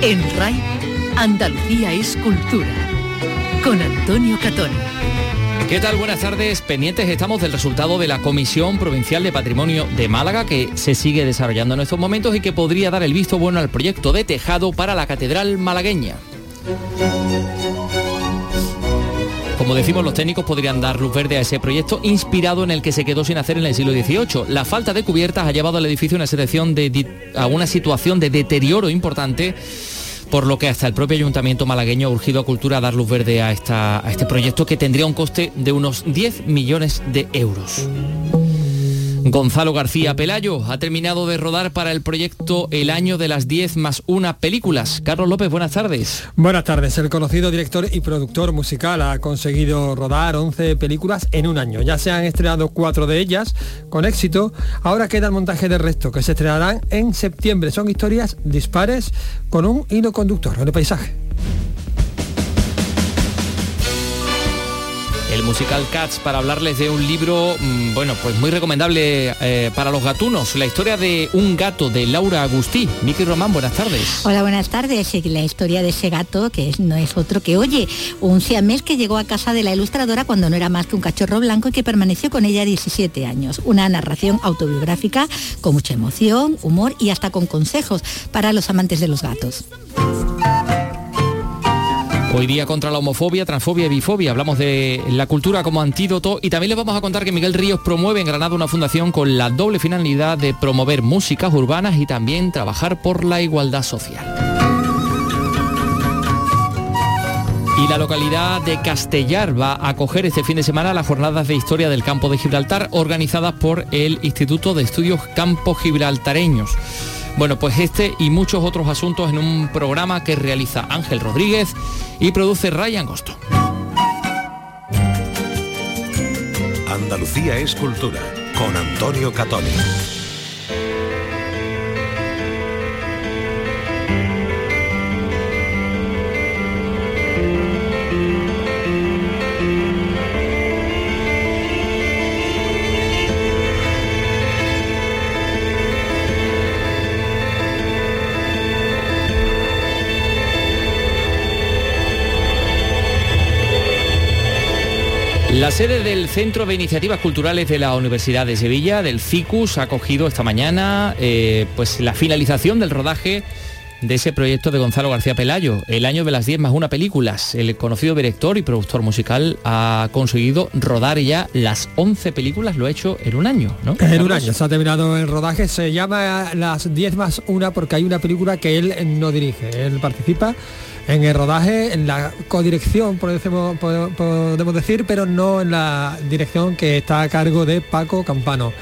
En RAI, Andalucía es cultura. Con Antonio Catón. ¿Qué tal? Buenas tardes. Pendientes estamos del resultado de la Comisión Provincial de Patrimonio de Málaga que se sigue desarrollando en estos momentos y que podría dar el visto bueno al proyecto de tejado para la Catedral malagueña. Como decimos, los técnicos podrían dar luz verde a ese proyecto inspirado en el que se quedó sin hacer en el siglo XVIII. La falta de cubiertas ha llevado al edificio una situación de, a una situación de deterioro importante por lo que hasta el propio ayuntamiento malagueño ha urgido a Cultura a dar luz verde a, esta, a este proyecto que tendría un coste de unos 10 millones de euros. Gonzalo García Pelayo ha terminado de rodar para el proyecto El año de las 10 más una películas. Carlos López, buenas tardes. Buenas tardes. El conocido director y productor musical ha conseguido rodar 11 películas en un año. Ya se han estrenado cuatro de ellas con éxito. Ahora queda el montaje del resto, que se estrenarán en septiembre. Son historias dispares con un hilo conductor en el paisaje. El musical Cats para hablarles de un libro, mm, bueno, pues muy recomendable eh, para los gatunos, la historia de un gato de Laura Agustí. Miki Román, buenas tardes. Hola, buenas tardes. La historia de ese gato, que no es otro que, oye, un siamés que llegó a casa de la ilustradora cuando no era más que un cachorro blanco y que permaneció con ella 17 años. Una narración autobiográfica con mucha emoción, humor y hasta con consejos para los amantes de los gatos. Hoy día contra la homofobia, transfobia y bifobia. Hablamos de la cultura como antídoto y también les vamos a contar que Miguel Ríos promueve en Granada una fundación con la doble finalidad de promover músicas urbanas y también trabajar por la igualdad social. Y la localidad de Castellar va a acoger este fin de semana las jornadas de historia del campo de Gibraltar organizadas por el Instituto de Estudios Campo Gibraltareños. Bueno, pues este y muchos otros asuntos en un programa que realiza Ángel Rodríguez y produce Ryan Gosto. Andalucía es cultura con Antonio Catoni. La sede del Centro de Iniciativas Culturales de la Universidad de Sevilla, del CICUS, ha acogido esta mañana eh, pues la finalización del rodaje de ese proyecto de Gonzalo García Pelayo, el año de las 10 más una películas. El conocido director y productor musical ha conseguido rodar ya las 11 películas, lo ha hecho en un año, ¿no? En un año, se ha terminado el rodaje, se llama las 10 más una porque hay una película que él no dirige, él participa en el rodaje, en la codirección, podemos decir, pero no en la dirección que está a cargo de Paco Campano.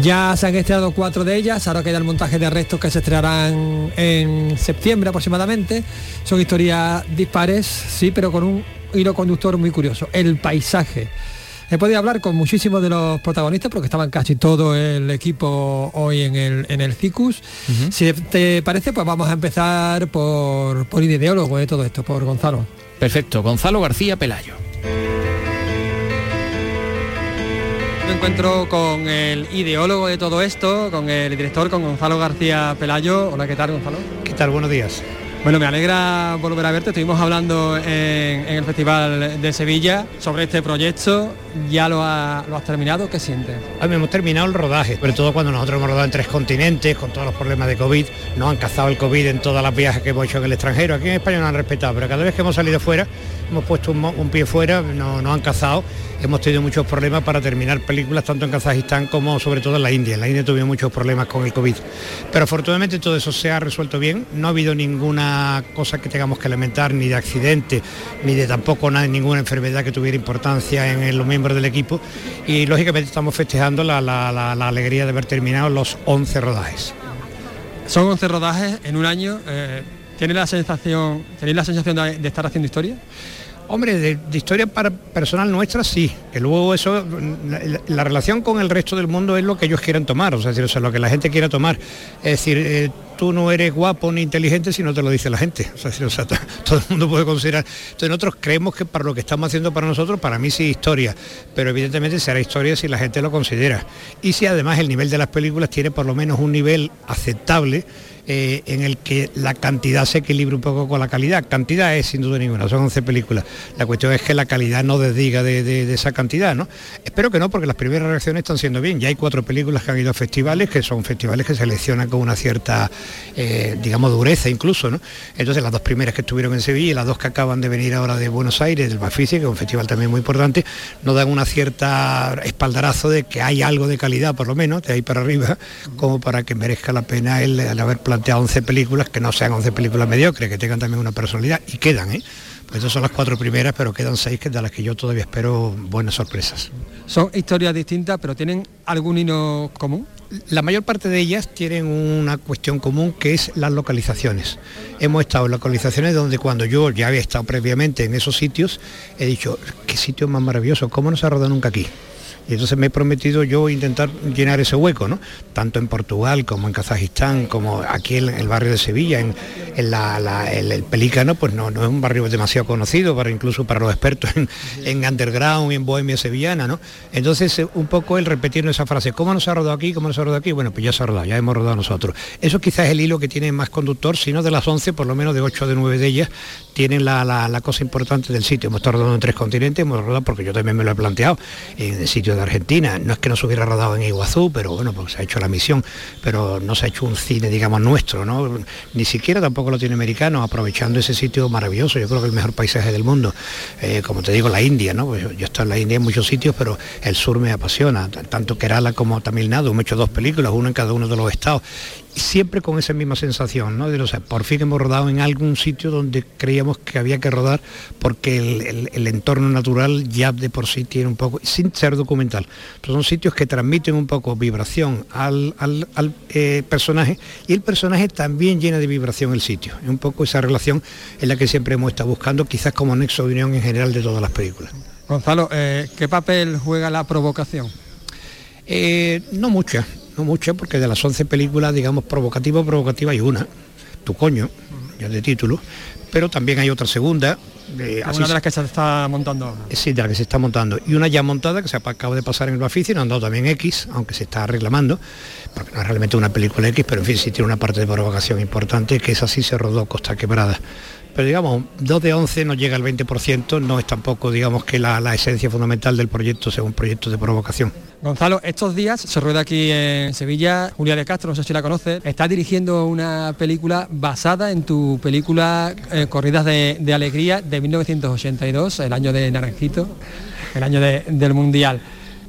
Ya se han estrenado cuatro de ellas, ahora queda el montaje de restos que se estrenarán en septiembre aproximadamente. Son historias dispares, sí, pero con un hilo conductor muy curioso, el paisaje. He podido hablar con muchísimos de los protagonistas porque estaban casi todo el equipo hoy en el, en el CICUS. Si te parece, pues vamos a empezar por, por el ideólogo de todo esto, por Gonzalo. Perfecto, Gonzalo García Pelayo. Me encuentro con el ideólogo de todo esto, con el director, con Gonzalo García Pelayo. Hola, ¿qué tal, Gonzalo? ¿Qué tal? Buenos días. Bueno, me alegra volver a verte. Estuvimos hablando en, el Festival de Sevilla sobre este proyecto. ¿Ya lo, has terminado? ¿Qué sientes? hemos terminado el rodaje, sobre todo cuando nosotros hemos rodado en tres continentes, con todos los problemas de COVID. No han cazado el COVID en todas las viajes que hemos hecho en el extranjero. Aquí en España no han respetado, pero cada vez que hemos salido fuera, hemos puesto un, pie fuera, no, no han cazado hemos tenido muchos problemas para terminar películas tanto en Kazajistán como sobre todo en la India. En la India tuvimos muchos problemas con el COVID. Pero afortunadamente todo eso se ha resuelto bien. No ha habido ninguna cosa que tengamos que lamentar, ni de accidente, ni de tampoco ninguna enfermedad que tuviera importancia en, los miembros del equipo. Y lógicamente estamos festejando la, alegría de haber terminado los 11 rodajes. Son 11 rodajes en un año. Eh, la sensación, ¿Tenéis la sensación de estar haciendo historia? Hombre, de, historia para personal nuestra sí, que luego eso, la, relación con el resto del mundo es lo que ellos quieran tomar, o sea, o sea lo que la gente quiera tomar. Es decir, eh, tú no eres guapo ni inteligente si no te lo dice la gente. O sea, todo el mundo puede considerar. Entonces nosotros creemos que para lo que estamos haciendo para nosotros, para mí sí historia, pero evidentemente será historia si la gente lo considera. Y si además el nivel de las películas tiene por lo menos un nivel aceptable eh, en el que la cantidad se equilibra un poco con la calidad. Cantidad es sin duda ninguna, son 11 películas. La cuestión es que la calidad no desdiga de, esa cantidad, ¿no? Espero que no, porque las primeras reacciones están siendo bien. Ya hay cuatro películas que han ido a festivales, que son festivales que seleccionan con una cierta, eh, digamos, dureza incluso, ¿no? Entonces las dos primeras que estuvieron en Sevilla y las dos que acaban de venir ahora de Buenos Aires, del Bafici, que es un festival también muy importante, nos dan una cierta espaldarazo de que hay algo de calidad, por lo menos, de ahí para arriba, como para que merezca la pena el, haber planteado planteado 11 películas, que no sean 11 películas mediocres, que tengan también una personalidad, y quedan, ¿eh? Pues esas son las cuatro primeras, pero quedan seis que de las que yo todavía espero buenas sorpresas. Son historias distintas, pero ¿tienen algún hino común? La mayor parte de ellas tienen una cuestión común que es las localizaciones. Hemos estado en localizaciones donde cuando yo ya había estado previamente en esos sitios, he dicho, qué sitio más maravilloso, ¿cómo no se ha rodado nunca aquí? Y entonces me he prometido yo intentar llenar ese hueco, ¿no? Tanto en Portugal como en Kazajistán, como aquí en el barrio de Sevilla, en, el, Pelícano, pues no, no es un barrio demasiado conocido, para incluso para los expertos en, underground y en bohemia sevillana, ¿no? Entonces eh, un poco el repetir esa frase, ¿cómo nos ha rodado aquí? ¿Cómo nos ha rodado aquí? Bueno, pues ya se ha rodado, ya hemos rodado nosotros. Eso quizás es el hilo que tiene más conductor, si no de las 11, por lo menos de 8 de 9 de ellas, tienen la, cosa importante del sitio. Hemos estado rodando en tres continentes, hemos rodado porque yo también me lo he planteado, en el sitio de Argentina. No es que no se hubiera rodado en Iguazú, pero bueno, pues se ha hecho la misión, pero no se ha hecho un cine, digamos, nuestro, ¿no? Ni siquiera tampoco latinoamericano, aprovechando ese sitio maravilloso, yo creo que el mejor paisaje del mundo. Eh, como te digo, la India, ¿no? Pues yo, he estado en la India en muchos sitios, pero el sur me apasiona, tanto Kerala como Tamil Nadu. Hemos hecho dos películas, una en cada uno de los estados siempre con esa misma sensación, ¿no? De, o sea, por fin hemos rodado en algún sitio donde creíamos que había que rodar porque el, entorno natural ya de por sí tiene un poco, sin ser documental, son sitios que transmiten un poco vibración al, eh, personaje y el personaje también llena de vibración el sitio. Es un poco esa relación en la que siempre hemos estado buscando, quizás como nexo de unión en general de todas las películas. Gonzalo, eh, ¿qué papel juega la provocación? Eh, no mucha no mucho, porque de las 11 películas, digamos, provocativa, provocativa hay una, Tu coño, ya de título, pero también hay otra segunda. Eh, una de las que se está montando Sí, de la que se está montando. Y una ya montada que se acaba de pasar en el Bafici, no han dado también X, aunque se está reclamando, porque no es realmente una película X, pero en fin, sí tiene una parte de provocación importante, que es así se rodó Costa Quebrada pero digamos, 2 de 11 no llega al 20%, no es tampoco, digamos, que la, esencia fundamental del proyecto sea un proyecto de provocación. Gonzalo, estos días se rueda aquí en Sevilla, Julia de Castro, no sé si la conoces, está dirigiendo una película basada en tu película eh, Corridas de, Alegría de 1982, el año de Naranjito, el año del Mundial.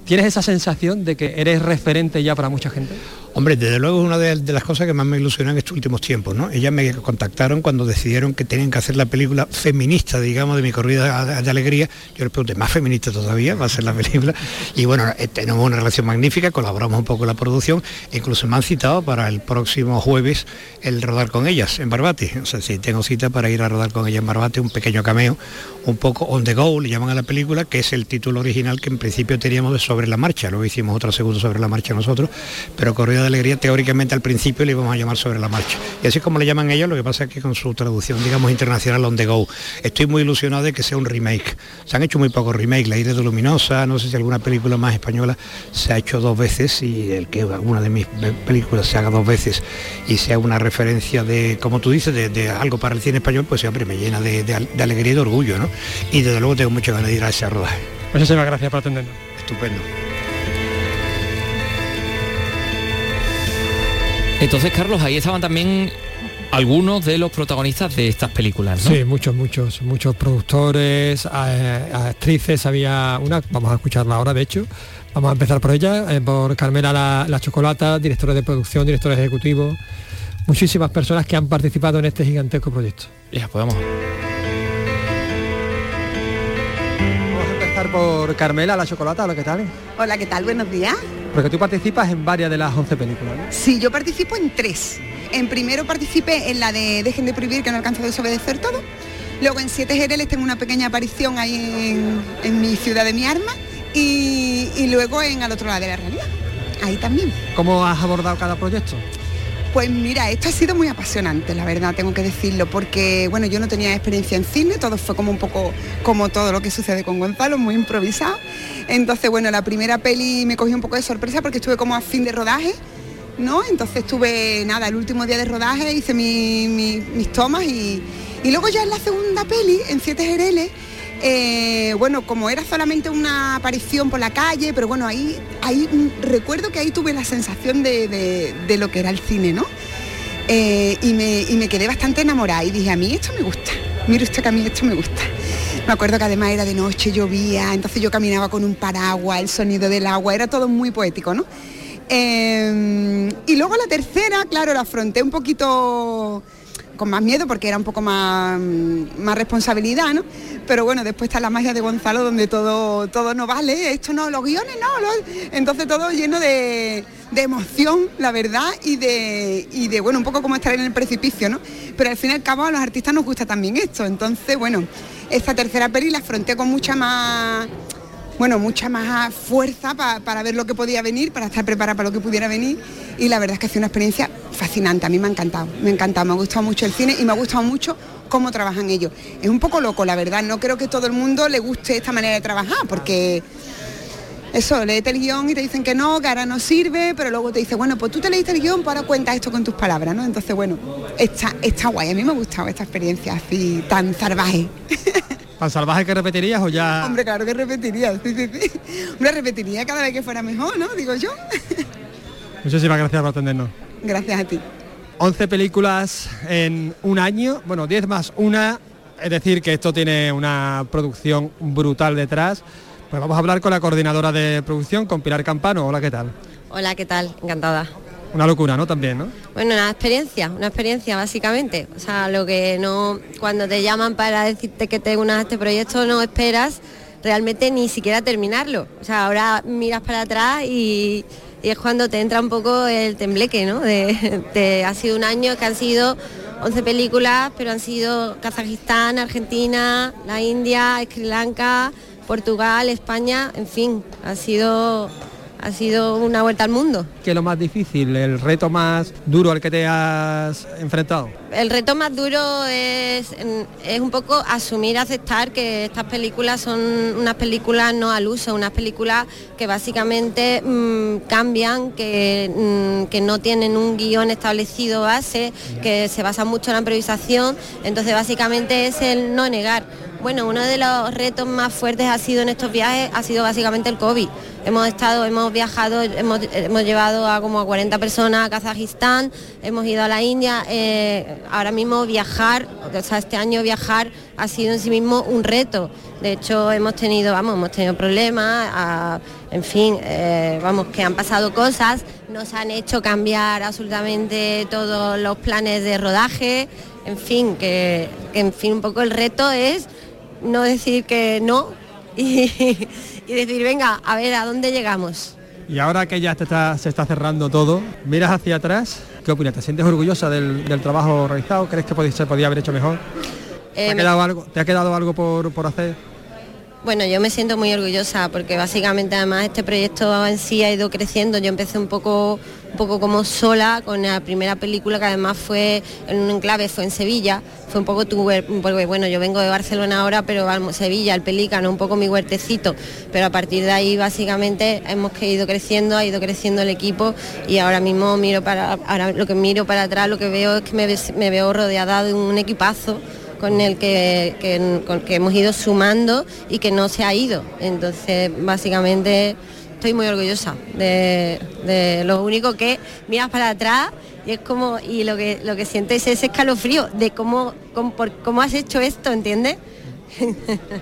¿Tienes esa sensación de que eres referente ya para mucha gente? Hombre, desde luego es una de, las cosas que más me ilusionan en estos últimos tiempos, ¿no? Ellas me contactaron cuando decidieron que tenían que hacer la película feminista, digamos, de mi corrida de alegría. Yo les pregunté, ¿más feminista todavía va a ser la película? Y bueno, eh, tenemos una relación magnífica, colaboramos un poco en la producción, incluso me han citado para el próximo jueves el rodar con ellas en Barbate. O sea, si tengo cita para ir a rodar con ellas en Barbate, un pequeño cameo, un poco on the go, le llaman a la película, que es el título original que en principio teníamos de Sobre la Marcha. Luego hicimos otro segundo sobre la marcha nosotros, pero corrida alegría teóricamente al principio le íbamos a llamar sobre la marcha. Y así como le llaman ellos, lo que pasa es que con su traducción, digamos, internacional on the go, estoy muy ilusionado de que sea un remake. Se han hecho muy pocos remakes, La Ira de Luminosa, no sé si alguna película más española se ha hecho dos veces y el que alguna de mis películas se haga dos veces y sea una referencia de, como tú dices, de, algo para el cine español, pues siempre me llena de, alegría y de orgullo, ¿no? Y desde luego tengo mucha ganas de ir a ese rodaje. Muchísimas gracias por atendernos. Estupendo. Entonces, Carlos, ahí estaban también algunos de los protagonistas de estas películas, ¿no? Sí, muchos, muchos, muchos productores, actrices, había una, vamos a escucharla ahora de hecho, vamos a empezar por ella, eh, por Carmela la, la, Chocolata, directora de producción, director ejecutivo, muchísimas personas que han participado en este gigantesco proyecto. Ya, podemos. Vamos a empezar por Carmela la Chocolata, hola, ¿qué tal? Hola, ¿qué tal? Buenos días. Porque tú participas en varias de las 11 películas. ¿no? Sí, yo participo en tres. En primero participé en la de Dejen de prohibir que no alcanzo a desobedecer todo. Luego en Siete Jereles tengo una pequeña aparición ahí en, mi ciudad de mi arma. Y, y luego en Al otro lado de la realidad. Ahí también. ¿Cómo has abordado cada proyecto? Pues mira, esto ha sido muy apasionante, la verdad, tengo que decirlo, porque bueno, yo no tenía experiencia en cine, todo fue como un poco como todo lo que sucede con Gonzalo, muy improvisado. Entonces, bueno, la primera peli me cogió un poco de sorpresa porque estuve como a fin de rodaje ¿no? Entonces tuve, nada, el último día de rodaje hice mis tomas y, y luego ya en la segunda peli, en Siete Jereles, eh, bueno, como era solamente una aparición por la calle, pero bueno, ahí, ahí recuerdo que ahí tuve la sensación de, lo que era el cine, ¿no? Eh, y, me, quedé bastante enamorada y dije, a mí esto me gusta, mire usted que a mí esto me gusta. Me acuerdo que además era de noche, llovía, entonces yo caminaba con un paraguas, el sonido del agua, era todo muy poético, ¿no? Eh, y luego la tercera, claro, la afronté un poquito con más miedo porque era un poco más, más responsabilidad, ¿no? Pero bueno, después está la magia de Gonzalo donde todo, todo no vale, esto no, los guiones no, entonces todo lleno de, emoción, la verdad, y de, y de, bueno, un poco como estar en el precipicio, ¿no? Pero al fin y al cabo a los artistas nos gusta también esto, entonces bueno, esta tercera peli la afronté con mucha más bueno, mucha más fuerza para ver lo que podía venir, para estar preparada para lo que pudiera venir. Y la verdad es que ha sido una experiencia fascinante, a mí me ha encantado, me ha encantado, me ha gustado mucho el cine y me ha gustado mucho cómo trabajan ellos. Es un poco loco, la verdad, no creo que todo el mundo le guste esta manera de trabajar, porque eso, leete el guion y te dicen que no, que ahora no sirve, pero luego te dice, bueno, pues tú te leíste el guion, pues ahora cuentas esto con tus palabras, ¿no? Entonces, bueno, está, está guay, a mí me ha gustado esta experiencia así tan salvaje. ¿Tan salvaje que repetirías o ya...? Hombre, claro que repetiría, sí, sí, sí. Hombre, repetiría cada vez que fuera mejor, ¿no? Digo yo. Muchísimas gracias por atendernos. Gracias a ti. 11 películas en un año, bueno, 10 más una, es decir, que esto tiene una producción brutal detrás. Pues vamos a hablar con la coordinadora de producción, con Pilar Campano. Hola, ¿qué tal? Hola, ¿qué tal? Encantada. Una locura, ¿no? También, ¿no? Bueno, una experiencia, una experiencia básicamente. O sea, lo que no, cuando te llaman para decirte que te unas este proyecto no esperas realmente ni siquiera terminarlo. O sea, ahora miras para atrás y, es cuando te entra un poco el tembleque, ¿no? De, ha sido un año que han sido 11 películas, pero han sido Kazajistán, Argentina, la India, Sri Lanka, Portugal, España, en fin, ha sido ha sido una vuelta al mundo. ¿Qué es lo más difícil, el reto más duro al que te has enfrentado? El reto más duro es, es un poco asumir, aceptar que estas películas son unas películas no al uso, unas películas que básicamente mm, cambian, que, mm, que no tienen un guion establecido base, que se basa mucho en la improvisación, entonces básicamente es el no negar bueno, uno de los retos más fuertes ha sido en estos viajes, ha sido básicamente el COVID. Hemos estado, hemos viajado, hemos, llevado a como a 40 personas a Kazajistán, hemos ido a la India. Eh, ahora mismo viajar, o sea, este año viajar ha sido en sí mismo un reto. De hecho, hemos tenido, vamos, hemos tenido problemas, en fin, eh, vamos, que han pasado cosas, nos han hecho cambiar absolutamente todos los planes de rodaje, en fin, que en fin, un poco el reto es no decir que no y, decir, venga, a ver, ¿a dónde llegamos? Y ahora que ya se está cerrando todo, miras hacia atrás, ¿qué opinas? ¿Te sientes orgullosa del, trabajo realizado? ¿Crees que se podía haber hecho mejor? ¿Te, ha, eh, quedado algo, ¿Te ha quedado algo por, por hacer? Bueno, yo me siento muy orgullosa porque básicamente además este proyecto en sí ha ido creciendo. Yo empecé un poco, poco como sola con la primera película que además fue en un enclave, fue en Sevilla. Fue un poco tu porque bueno, yo vengo de Barcelona ahora, pero Sevilla, el Pelícano, un poco mi huertecito. Pero a partir de ahí básicamente hemos ido creciendo, ha ido creciendo el equipo y ahora mismo miro para, ahora lo que miro para atrás, lo que veo es que me, me veo rodeada de un equipazo con el que, hemos ido sumando y que no se ha ido. Entonces, básicamente, estoy muy orgullosa de, lo único que miras para atrás y es como, y lo que, lo que sientes es ese escalofrío de cómo, cómo, cómo has hecho esto, ¿entiendes?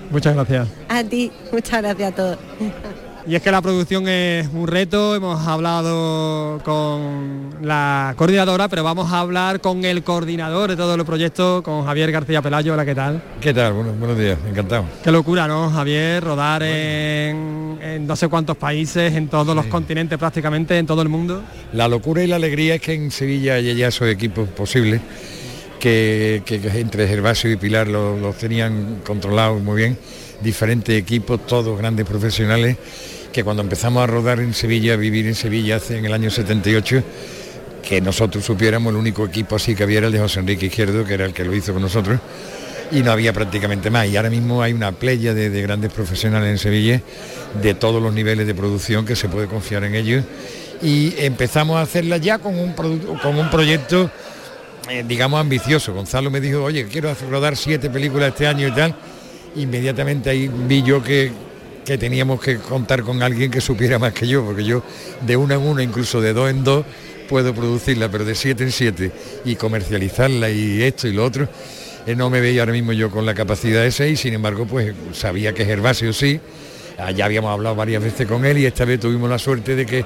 Muchas gracias. A ti, muchas gracias a todos. Y es que la producción es un reto, hemos hablado con la coordinadora, pero vamos a hablar con el coordinador de todo el proyecto, con Javier García Pelayo. Hola, ¿qué tal? ¿Qué tal? buenos días, encantado. Qué locura, ¿no, Javier? Rodar en, no sé cuántos países, en todos los continentes prácticamente, en todo el mundo. La locura y la alegría es que en Sevilla hay ya esos equipos posibles. Que, entre Gervasio y Pilar los tenían controlados muy bien, diferentes equipos, todos grandes profesionales que cuando empezamos a rodar en Sevilla, a vivir en Sevilla hace en el año 78, que nosotros supiéramos el único equipo así que había el de José Enrique Izquierdo, que era el que lo hizo con nosotros, y no había prácticamente más. Y ahora mismo hay una playa de, grandes profesionales en Sevilla, de todos los niveles de producción, que se puede confiar en ellos y empezamos a hacerla ya con un, con un proyecto, eh, digamos, ambicioso. Gonzalo me dijo, oye, quiero rodar siete películas este año y tal. Inmediatamente ahí vi yo que, que teníamos que contar con alguien que supiera más que yo, porque yo de una en una, incluso de dos en dos, puedo producirla, pero de siete en siete y comercializarla y esto y lo otro, eh, no me veía ahora mismo yo con la capacidad esa y sin embargo pues sabía que Gervasio sí, ah, ya habíamos hablado varias veces con él y esta vez tuvimos la suerte de que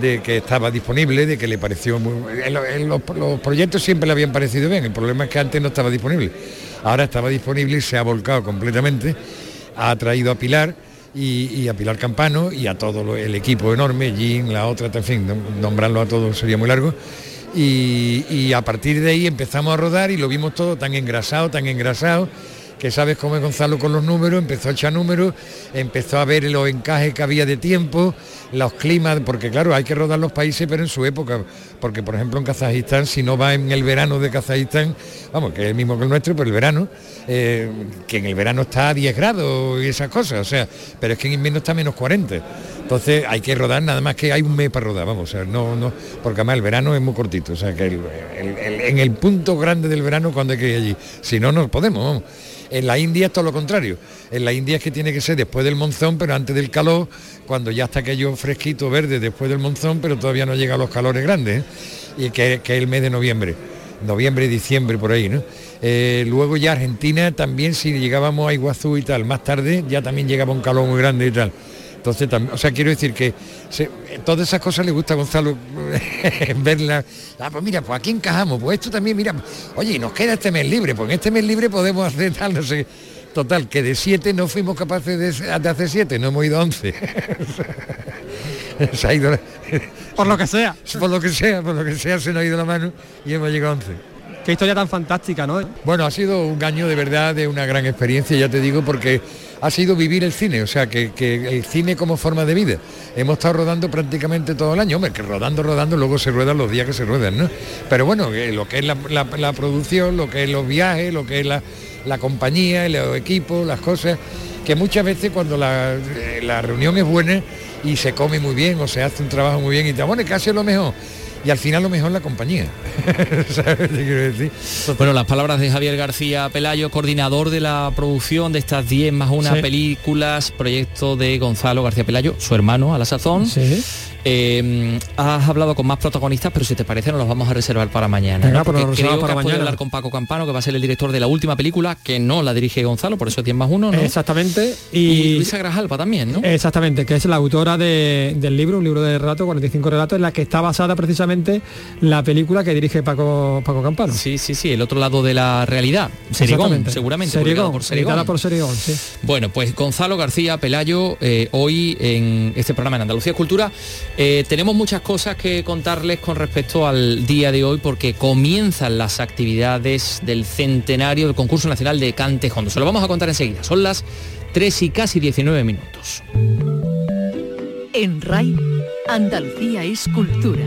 de que estaba disponible, de que le pareció muy... los, los, proyectos siempre le habían parecido bien, el problema es que antes no estaba disponible. Ahora estaba disponible y se ha volcado completamente, ha traído a Pilar y, a Pilar Campano y a todo el equipo enorme, Jean, la otra, en fin, nombrarlo a todos sería muy largo. Y a partir de ahí empezamos a rodar y lo vimos todo tan engrasado, tan engrasado que sabes cómo es Gonzalo con los números, empezó a echar números, empezó a ver los encajes que había de tiempo, los climas, porque claro, hay que rodar los países, pero en su época, porque por ejemplo en Kazajistán, si no va en el verano de Kazajistán, vamos, que es el mismo que el nuestro, pero el verano, eh, que en el verano está a 10 grados y esas cosas, o sea, pero es que en invierno está menos 40. Entonces hay que rodar nada más que hay un mes para rodar, vamos, o sea, no, no, porque además el verano es muy cortito, o sea que en el punto grande del verano cuando hay que ir allí, si no, no podemos, vamos. En la India es todo lo contrario. En la India es que tiene que ser después del monzón, pero antes del calor, cuando ya está aquello fresquito, verde, después del monzón, pero todavía no llega a los calores grandes, ¿eh? y que, es el mes de noviembre, noviembre, diciembre, por ahí, ¿no? Eh, luego ya Argentina también, si llegábamos a Iguazú y tal, más tarde ya también llegaba un calor muy grande y tal. Entonces, o sea, quiero decir que todas esas cosas le gusta a Gonzalo verlas. Ah, pues mira, pues aquí encajamos, pues esto también, mira, oye, nos queda este mes libre, pues en este mes libre podemos hacer tal, no sé. Total, que de siete no fuimos capaces de, hacer siete, no hemos ido a once. se ha ido por lo que sea. Por lo que sea, por lo que sea se nos ha ido la mano y hemos llegado a once. Qué historia tan fantástica, ¿no? Bueno, ha sido un año de verdad de una gran experiencia, ya te digo, porque ha sido vivir el cine, o sea, que, el cine como forma de vida. Hemos estado rodando prácticamente todo el año, hombre, que rodando, rodando, luego se ruedan los días que se ruedan, ¿no? Pero bueno, lo que es la, producción, lo que es los viajes, lo que es la, compañía, los equipos, las cosas, que muchas veces cuando la, la reunión es buena y se come muy bien o se hace un trabajo muy bien y te bueno, casi lo mejor y al final lo mejor la compañía. Bueno, las palabras de Javier García Pelayo, coordinador de la producción de estas 10 más una películas, proyecto de Gonzalo García Pelayo, su hermano a la sazón. Sí. Eh, has hablado con más protagonistas, pero si te parece nos los vamos a reservar para mañana. creo que hablar con Paco Campano, que va a ser el director de la última película, que no la dirige Gonzalo, por eso es 10 más uno, Exactamente. Y, Luisa Grajalpa también, ¿no? Exactamente, que es la autora del libro, un libro de relatos, 45 relatos, en la que está basada precisamente la película que dirige Paco, Paco Campano. Sí, sí, sí, el otro lado de la realidad. Serigón, seguramente. Serigón, por Serigón. por Serigón, sí. Bueno, pues Gonzalo García Pelayo, eh, hoy en este programa en Andalucía Cultura eh, tenemos muchas cosas que contarles con respecto al día de hoy porque comienzan las actividades del centenario del concurso nacional de Cante Hondo. Se lo vamos a contar enseguida. Son las 3 y casi 19 minutos. En RAI, Andalucía es cultura.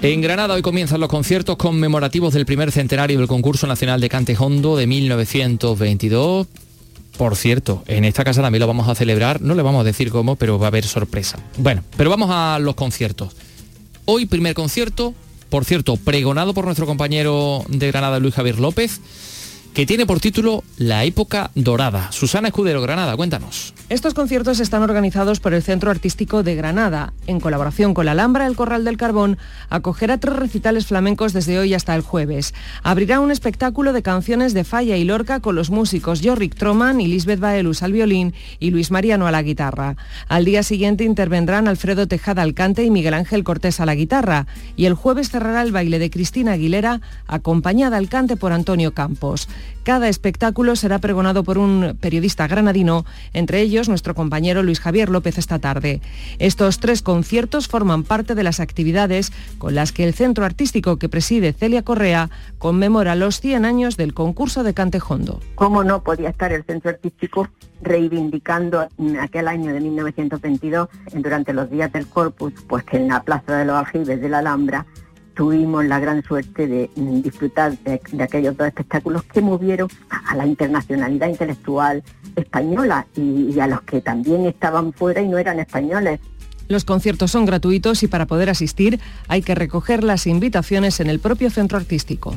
En Granada hoy comienzan los conciertos conmemorativos del primer centenario del concurso nacional de cante hondo de 1922. Por cierto, en esta casa también lo vamos a celebrar, no le vamos a decir cómo, pero va a haber sorpresa. Bueno, pero vamos a los conciertos. Hoy primer concierto, por cierto, pregonado por nuestro compañero de Granada Luis Javier López, que tiene por título La época dorada. Susana Escudero, Granada, cuéntanos. Estos conciertos están organizados por el Centro Artístico de Granada. En colaboración con la Alhambra, el Corral del Carbón acogerá tres recitales flamencos desde hoy hasta el jueves. Abrirá un espectáculo de canciones de Falla y Lorca con los músicos Jorrick Troman y Lisbeth Baelus al violín y Luis Mariano a la guitarra. Al día siguiente intervendrán Alfredo Tejada al cante y Miguel Ángel Cortés a la guitarra. Y el jueves cerrará el baile de Cristina Aguilera acompañada al cante por Antonio Campos. Cada espectáculo será pregonado por un periodista granadino, entre ellos nuestro compañero Luis Javier López esta tarde. Estos tres conciertos forman parte de las actividades con las que el centro artístico que preside Celia Correa conmemora los 100 años del concurso de Cantejondo. ¿Cómo no podía estar el centro artístico reivindicando aquel año de 1922, durante los días del Corpus, pues que en la Plaza de los Aljibes de la Alhambra tuvimos la gran suerte de mm, disfrutar de, aquellos dos espectáculos que movieron a, la internacionalidad intelectual española y, y a los que también estaban fuera y no eran españoles. Los conciertos son gratuitos y para poder asistir hay que recoger las invitaciones en el propio centro artístico.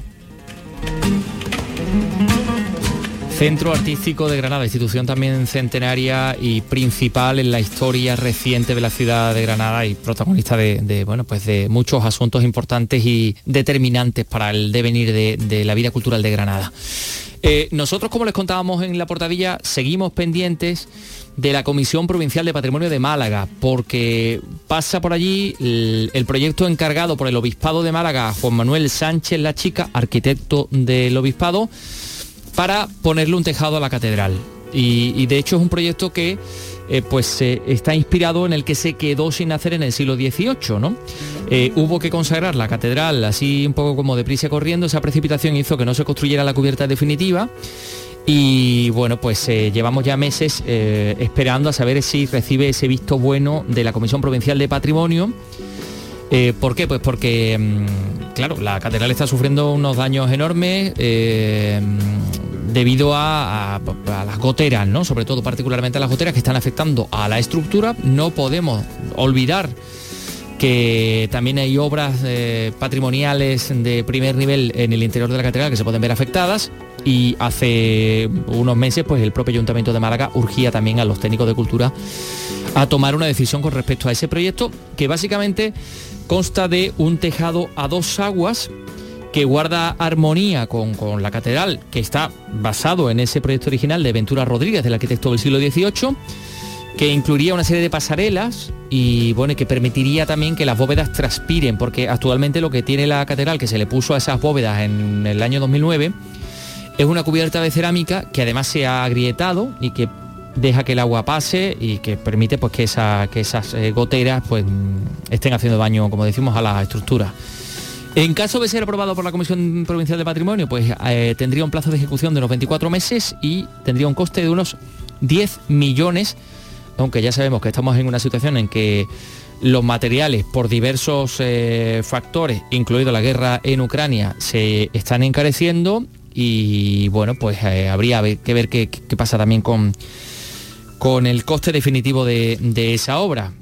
Centro Artístico de Granada, institución también centenaria y principal en la historia reciente de la ciudad de Granada y protagonista de, bueno, pues de muchos asuntos importantes y determinantes para el devenir de, la vida cultural de Granada. Eh, nosotros, como les contábamos en la portadilla, seguimos pendientes de la Comisión Provincial de Patrimonio de Málaga, porque pasa por allí el, el, proyecto encargado por el Obispado de Málaga, Juan Manuel Sánchez La Chica, arquitecto del Obispado, para ponerle un tejado a la catedral. Y, de hecho es un proyecto que eh, pues está inspirado en el que se quedó sin hacer en el siglo XVIII, ¿no? Eh, hubo que consagrar la catedral así un poco como deprisa corriendo, esa precipitación hizo que no se construyera la cubierta definitiva y bueno, pues eh, llevamos ya meses esperando a saber si recibe ese visto bueno de la Comisión Provincial de Patrimonio. ¿Por qué? Pues porque, mm, claro, la catedral está sufriendo unos daños enormes debido a, las goteras, ¿no? sobre todo particularmente a las goteras que están afectando a la estructura. No podemos olvidar que también hay obras eh, patrimoniales de primer nivel en el interior de la catedral que se pueden ver afectadas y hace unos meses pues el propio Ayuntamiento de Málaga urgía también a los técnicos de cultura a tomar una decisión con respecto a ese proyecto que básicamente consta de un tejado a dos aguas que guarda armonía con, la catedral, que está basado en ese proyecto original de Ventura Rodríguez, del arquitecto del siglo XVIII, que incluiría una serie de pasarelas y bueno, que permitiría también que las bóvedas transpiren, porque actualmente lo que tiene la catedral, que se le puso a esas bóvedas en el año 2009, es una cubierta de cerámica que además se ha agrietado y que deja que el agua pase y que permite pues que, que esas eh, goteras pues estén haciendo daño, como decimos, a la estructura. En caso de ser aprobado por la Comisión Provincial de Patrimonio, pues eh, tendría un plazo de ejecución de unos 24 meses y tendría un coste de unos 10 millones, aunque ya sabemos que estamos en una situación en que los materiales por diversos eh, factores, incluido la guerra en Ucrania, se están encareciendo y bueno, pues habría que ver qué, pasa también con, con el coste definitivo de esa obra.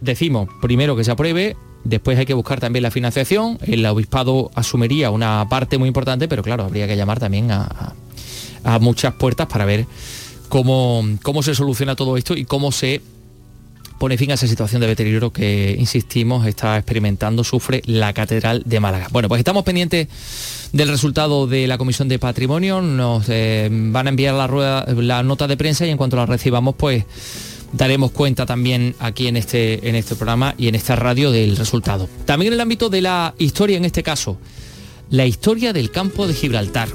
Decimos, primero que se apruebe, Después hay que buscar también la financiación. El obispado asumiría una parte muy importante, pero claro, habría que llamar también a, muchas puertas para ver cómo, cómo se soluciona todo esto y cómo se pone fin a esa situación de deterioro que, insistimos, está experimentando, sufre la Catedral de Málaga. Bueno, pues estamos pendientes del resultado de la Comisión de Patrimonio, nos eh, van a enviar la, rueda, la nota de prensa y en cuanto la recibamos, pues daremos cuenta también aquí en este, en este programa y en esta radio del resultado. También en el ámbito de la historia, en este caso, la historia del campo de Gibraltar.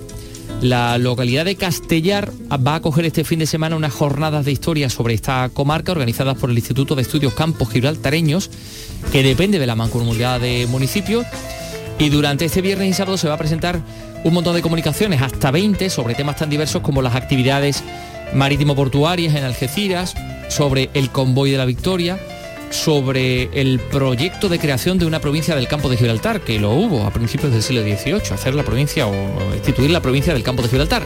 La localidad de Castellar va a acoger este fin de semana unas jornadas de historia sobre esta comarca organizadas por el Instituto de Estudios Campos Gibraltareños, que depende de la mancomunidad de municipios. Y durante este viernes y sábado se va a presentar un montón de comunicaciones, hasta 20, sobre temas tan diversos como las actividades marítimo-portuarias en Algeciras, sobre el convoy de la Victoria, sobre el proyecto de creación de una provincia del campo de Gibraltar, que lo hubo a principios del siglo XVIII, hacer la provincia o instituir la provincia del campo de Gibraltar.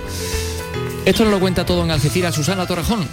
Esto nos lo cuenta todo en Algeciras Susana Torrejón.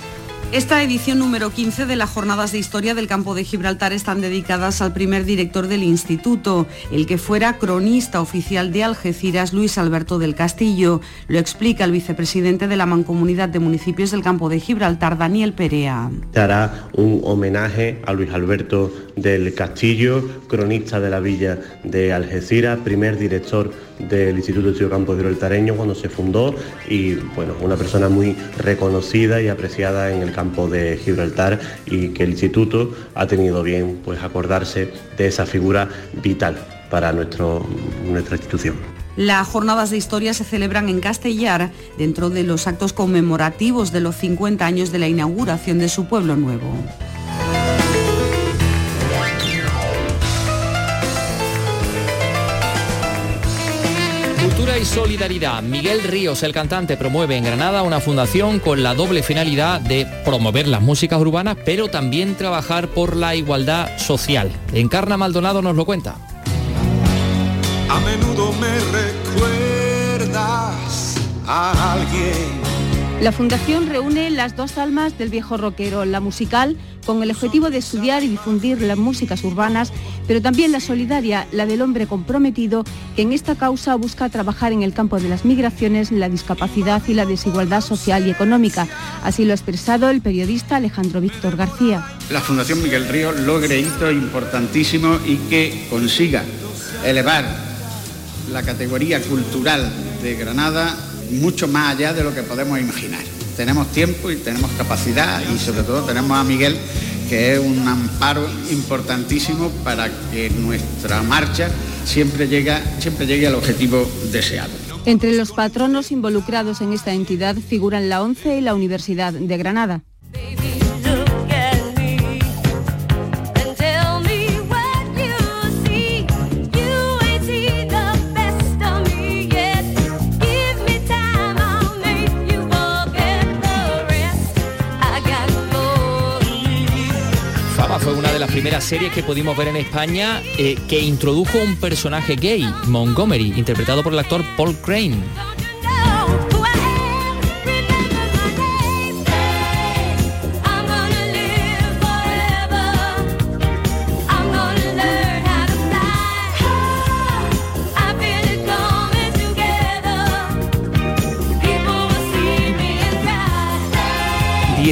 Esta edición número 15 de las Jornadas de Historia del Campo de Gibraltar están dedicadas al primer director del instituto, el que fuera cronista oficial de Algeciras, Luis Alberto del Castillo. Lo explica el vicepresidente de la Mancomunidad de Municipios del Campo de Gibraltar, Daniel Perea. Dará un homenaje a Luis Alberto del Castillo, cronista de la villa de Algeciras, primer director del Instituto Estudio Campo Gibraltareño cuando se fundó y bueno, una persona muy reconocida y apreciada en el campo de Gibraltar y que el instituto ha tenido bien pues acordarse de esa figura vital para nuestra institución. Las jornadas de historia se celebran en Castellar dentro de los actos conmemorativos de los 50 años de la inauguración de su pueblo nuevo. Y solidaridad. Miguel Ríos, el cantante, promueve en Granada una fundación con la doble finalidad de promover las músicas urbanas, pero también trabajar por la igualdad social. Encarna Maldonado nos lo cuenta. A menudo me recuerdas a alguien la Fundación reúne las dos almas del viejo rockero, la musical, con el objetivo de estudiar y difundir las músicas urbanas, pero también la solidaria, la del hombre comprometido, que en esta causa busca trabajar en el campo de las migraciones, la discapacidad y la desigualdad social y económica. Así lo ha expresado el periodista Alejandro Víctor García. La Fundación Miguel Río logre hito importantísimo y que consiga elevar la categoría cultural de Granada mucho más allá de lo que podemos imaginar. Tenemos tiempo y tenemos capacidad y sobre todo tenemos a Miguel que es un amparo importantísimo para que nuestra marcha siempre, siempre llegue al objetivo deseado. Entre los patronos involucrados en esta entidad figuran la ONCE y la Universidad de Granada. Primeras series que pudimos ver en España eh, que introdujo un personaje gay, Montgomery, interpretado por el actor Paul Crane.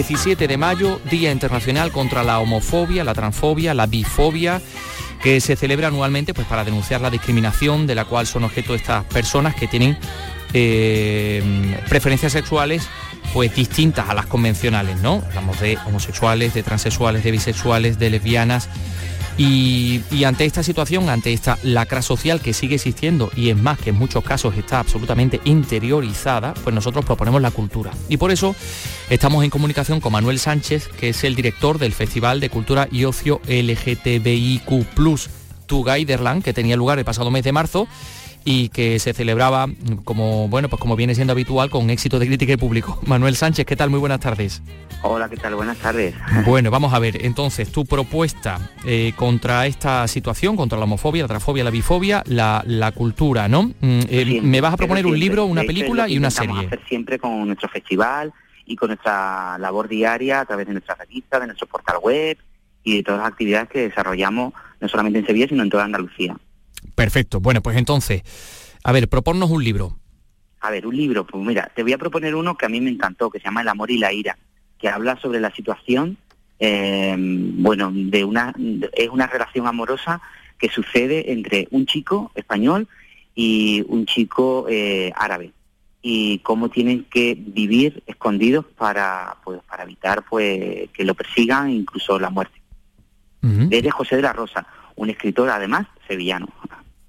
17 de mayo, Día Internacional contra la Homofobia, la Transfobia, la Bifobia que se celebra anualmente pues, para denunciar la discriminación de la cual son objeto estas personas que tienen eh, preferencias sexuales pues distintas a las convencionales, ¿no? Hablamos de homosexuales, de transexuales, de bisexuales, de lesbianas, y, ante esta situación, ante esta lacra social que sigue existiendo y es más que en muchos casos está absolutamente interiorizada, pues nosotros proponemos la cultura. Y por eso estamos en comunicación con Manuel Sánchez, que es el director del Festival de Cultura y Ocio LGTBIQ Guiderland, que tenía lugar el pasado mes de marzo y que se celebraba como bueno pues como viene siendo habitual con éxito de crítica y público. Manuel Sánchez, ¿qué tal? Muy buenas tardes. Hola, ¿qué tal? Buenas tardes. Bueno, vamos a ver, entonces, tu propuesta eh, contra esta situación, contra la homofobia, la transfobia, la bifobia, la, cultura, ¿no? Mm, eh, me vas a proponer un libro, una película y una serie. hacer siempre con nuestro festival y con nuestra labor diaria a través de nuestra revista, de nuestro portal web y de todas las actividades que desarrollamos no solamente en Sevilla, sino en toda Andalucía. Perfecto. Bueno, pues entonces, a ver, proponnos un libro. A ver, un libro, pues mira, te voy a proponer uno que a mí me encantó, que se llama El amor y la ira, que habla sobre la situación, eh, bueno, de una, es una relación amorosa que sucede entre un chico español y un chico eh, árabe y cómo tienen que vivir escondidos para pues para evitar pues que lo persigan incluso la muerte. Desde José de la Rosa, un escritor además sevillano.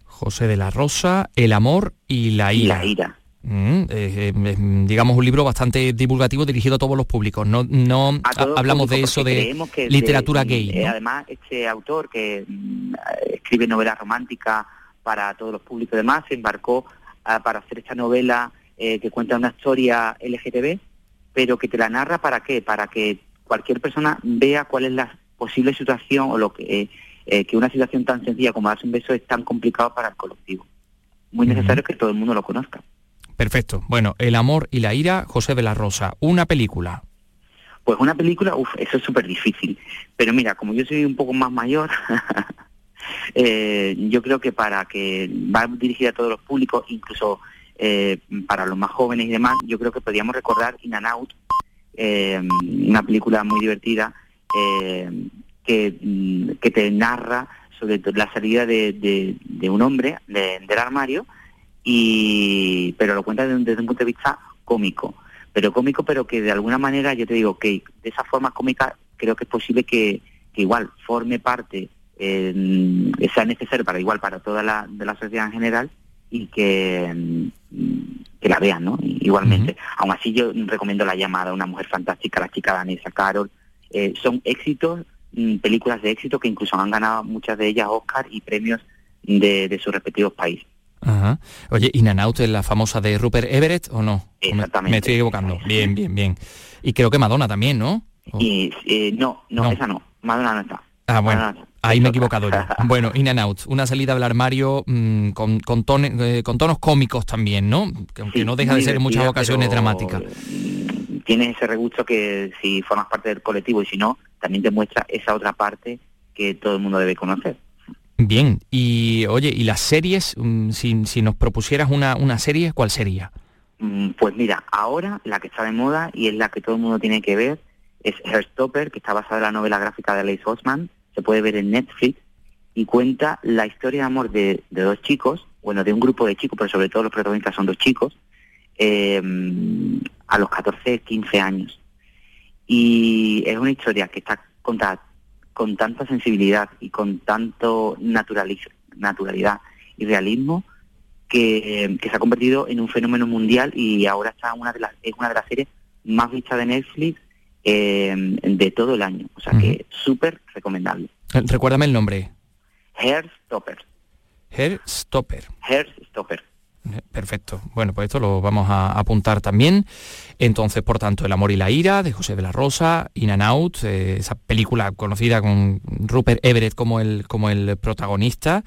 José de la Rosa, El amor y la ira. la ira. Mm, eh, eh, digamos un libro bastante divulgativo dirigido a todos los públicos. No, no hablamos de eso de literatura gay. Eh, además, este autor que mm, escribe novelas románticas para todos los públicos, además se embarcó ah, para hacer esta novela que cuenta una historia LGTB, pero que te la narra para qué, para que cualquier persona vea cuál es la posible situación o lo que eh, que una situación tan sencilla como darse un beso es tan complicado para el colectivo. Muy necesario que todo el mundo lo conozca. Perfecto. Bueno, El amor y la ira, José de la Rosa. Una película. Pues una película, uff, eso es súper difícil. Pero mira, como yo soy un poco más mayor, eh, yo creo que para que va dirigida a todos los públicos, incluso eh, para los más jóvenes y demás, yo creo que podríamos recordar In and Out, eh, una película muy divertida eh, que, mm, que te narra sobre la salida de, un hombre de- del armario, y pero lo cuenta desde un, desde un punto de vista cómico, pero cómico, pero que de alguna manera, yo te digo que de esa forma cómica creo que es posible que, que igual forme parte, eh, sea necesario para igual para toda la, de la sociedad en general y que, mm, que la vean, ¿no? Igualmente. Aún así yo recomiendo La llamada, Una mujer fantástica, La chica danesa, Carol. Eh, son éxitos, mm, películas de éxito que incluso han ganado muchas de ellas Oscar y premios de, de sus respectivos países. Ajá. Oye, In and Out es la famosa de Rupert Everett o no? ¿O me- Exactamente. Me estoy equivocando. Bien, bien, bien. Y creo que Madonna también, ¿no? Y eh, no, no, No. esa no. Madonna no está. Ah, bueno. Madonna. Ahí me he equivocado yo. Bueno, In and Out, una salida del armario mm, con, con, tone- eh, con tonos cómicos también, ¿no? Que aunque Sí, no deja de ser en muchas ocasiones dramática. Tienes ese regusto que si formas parte del colectivo y si no, también te muestra esa otra parte que todo el mundo debe conocer. Bien, y oye, ¿y las series? Mm, Si, si nos propusieras una, una serie, ¿cuál sería? Mm, Pues mira, ahora la que está de moda y es la que todo el mundo tiene que ver es Hairstopper, que está basada en la novela gráfica de Alice Osman, se puede ver en Netflix y cuenta la historia de amor de, de dos chicos, bueno, de un grupo de chicos, pero sobre todo los protagonistas son dos chicos, eh, a los 14, 15 años. Y es una historia que está contada con tanta sensibilidad y con tanto naturalidad y realismo que, que se ha convertido en un fenómeno mundial y ahora está una de las, es una de las series más vistas de Netflix eh, de todo el año. O sea que súper recomendable. Recuérdame el nombre. Hairstopper. Hair Stopper. Hairstopper. Perfecto. Bueno, pues esto lo vamos a apuntar también. Entonces, por tanto, El amor y la ira de José de la Rosa, In and Out, eh, esa película conocida con Rupert Everett como el, como el protagonista.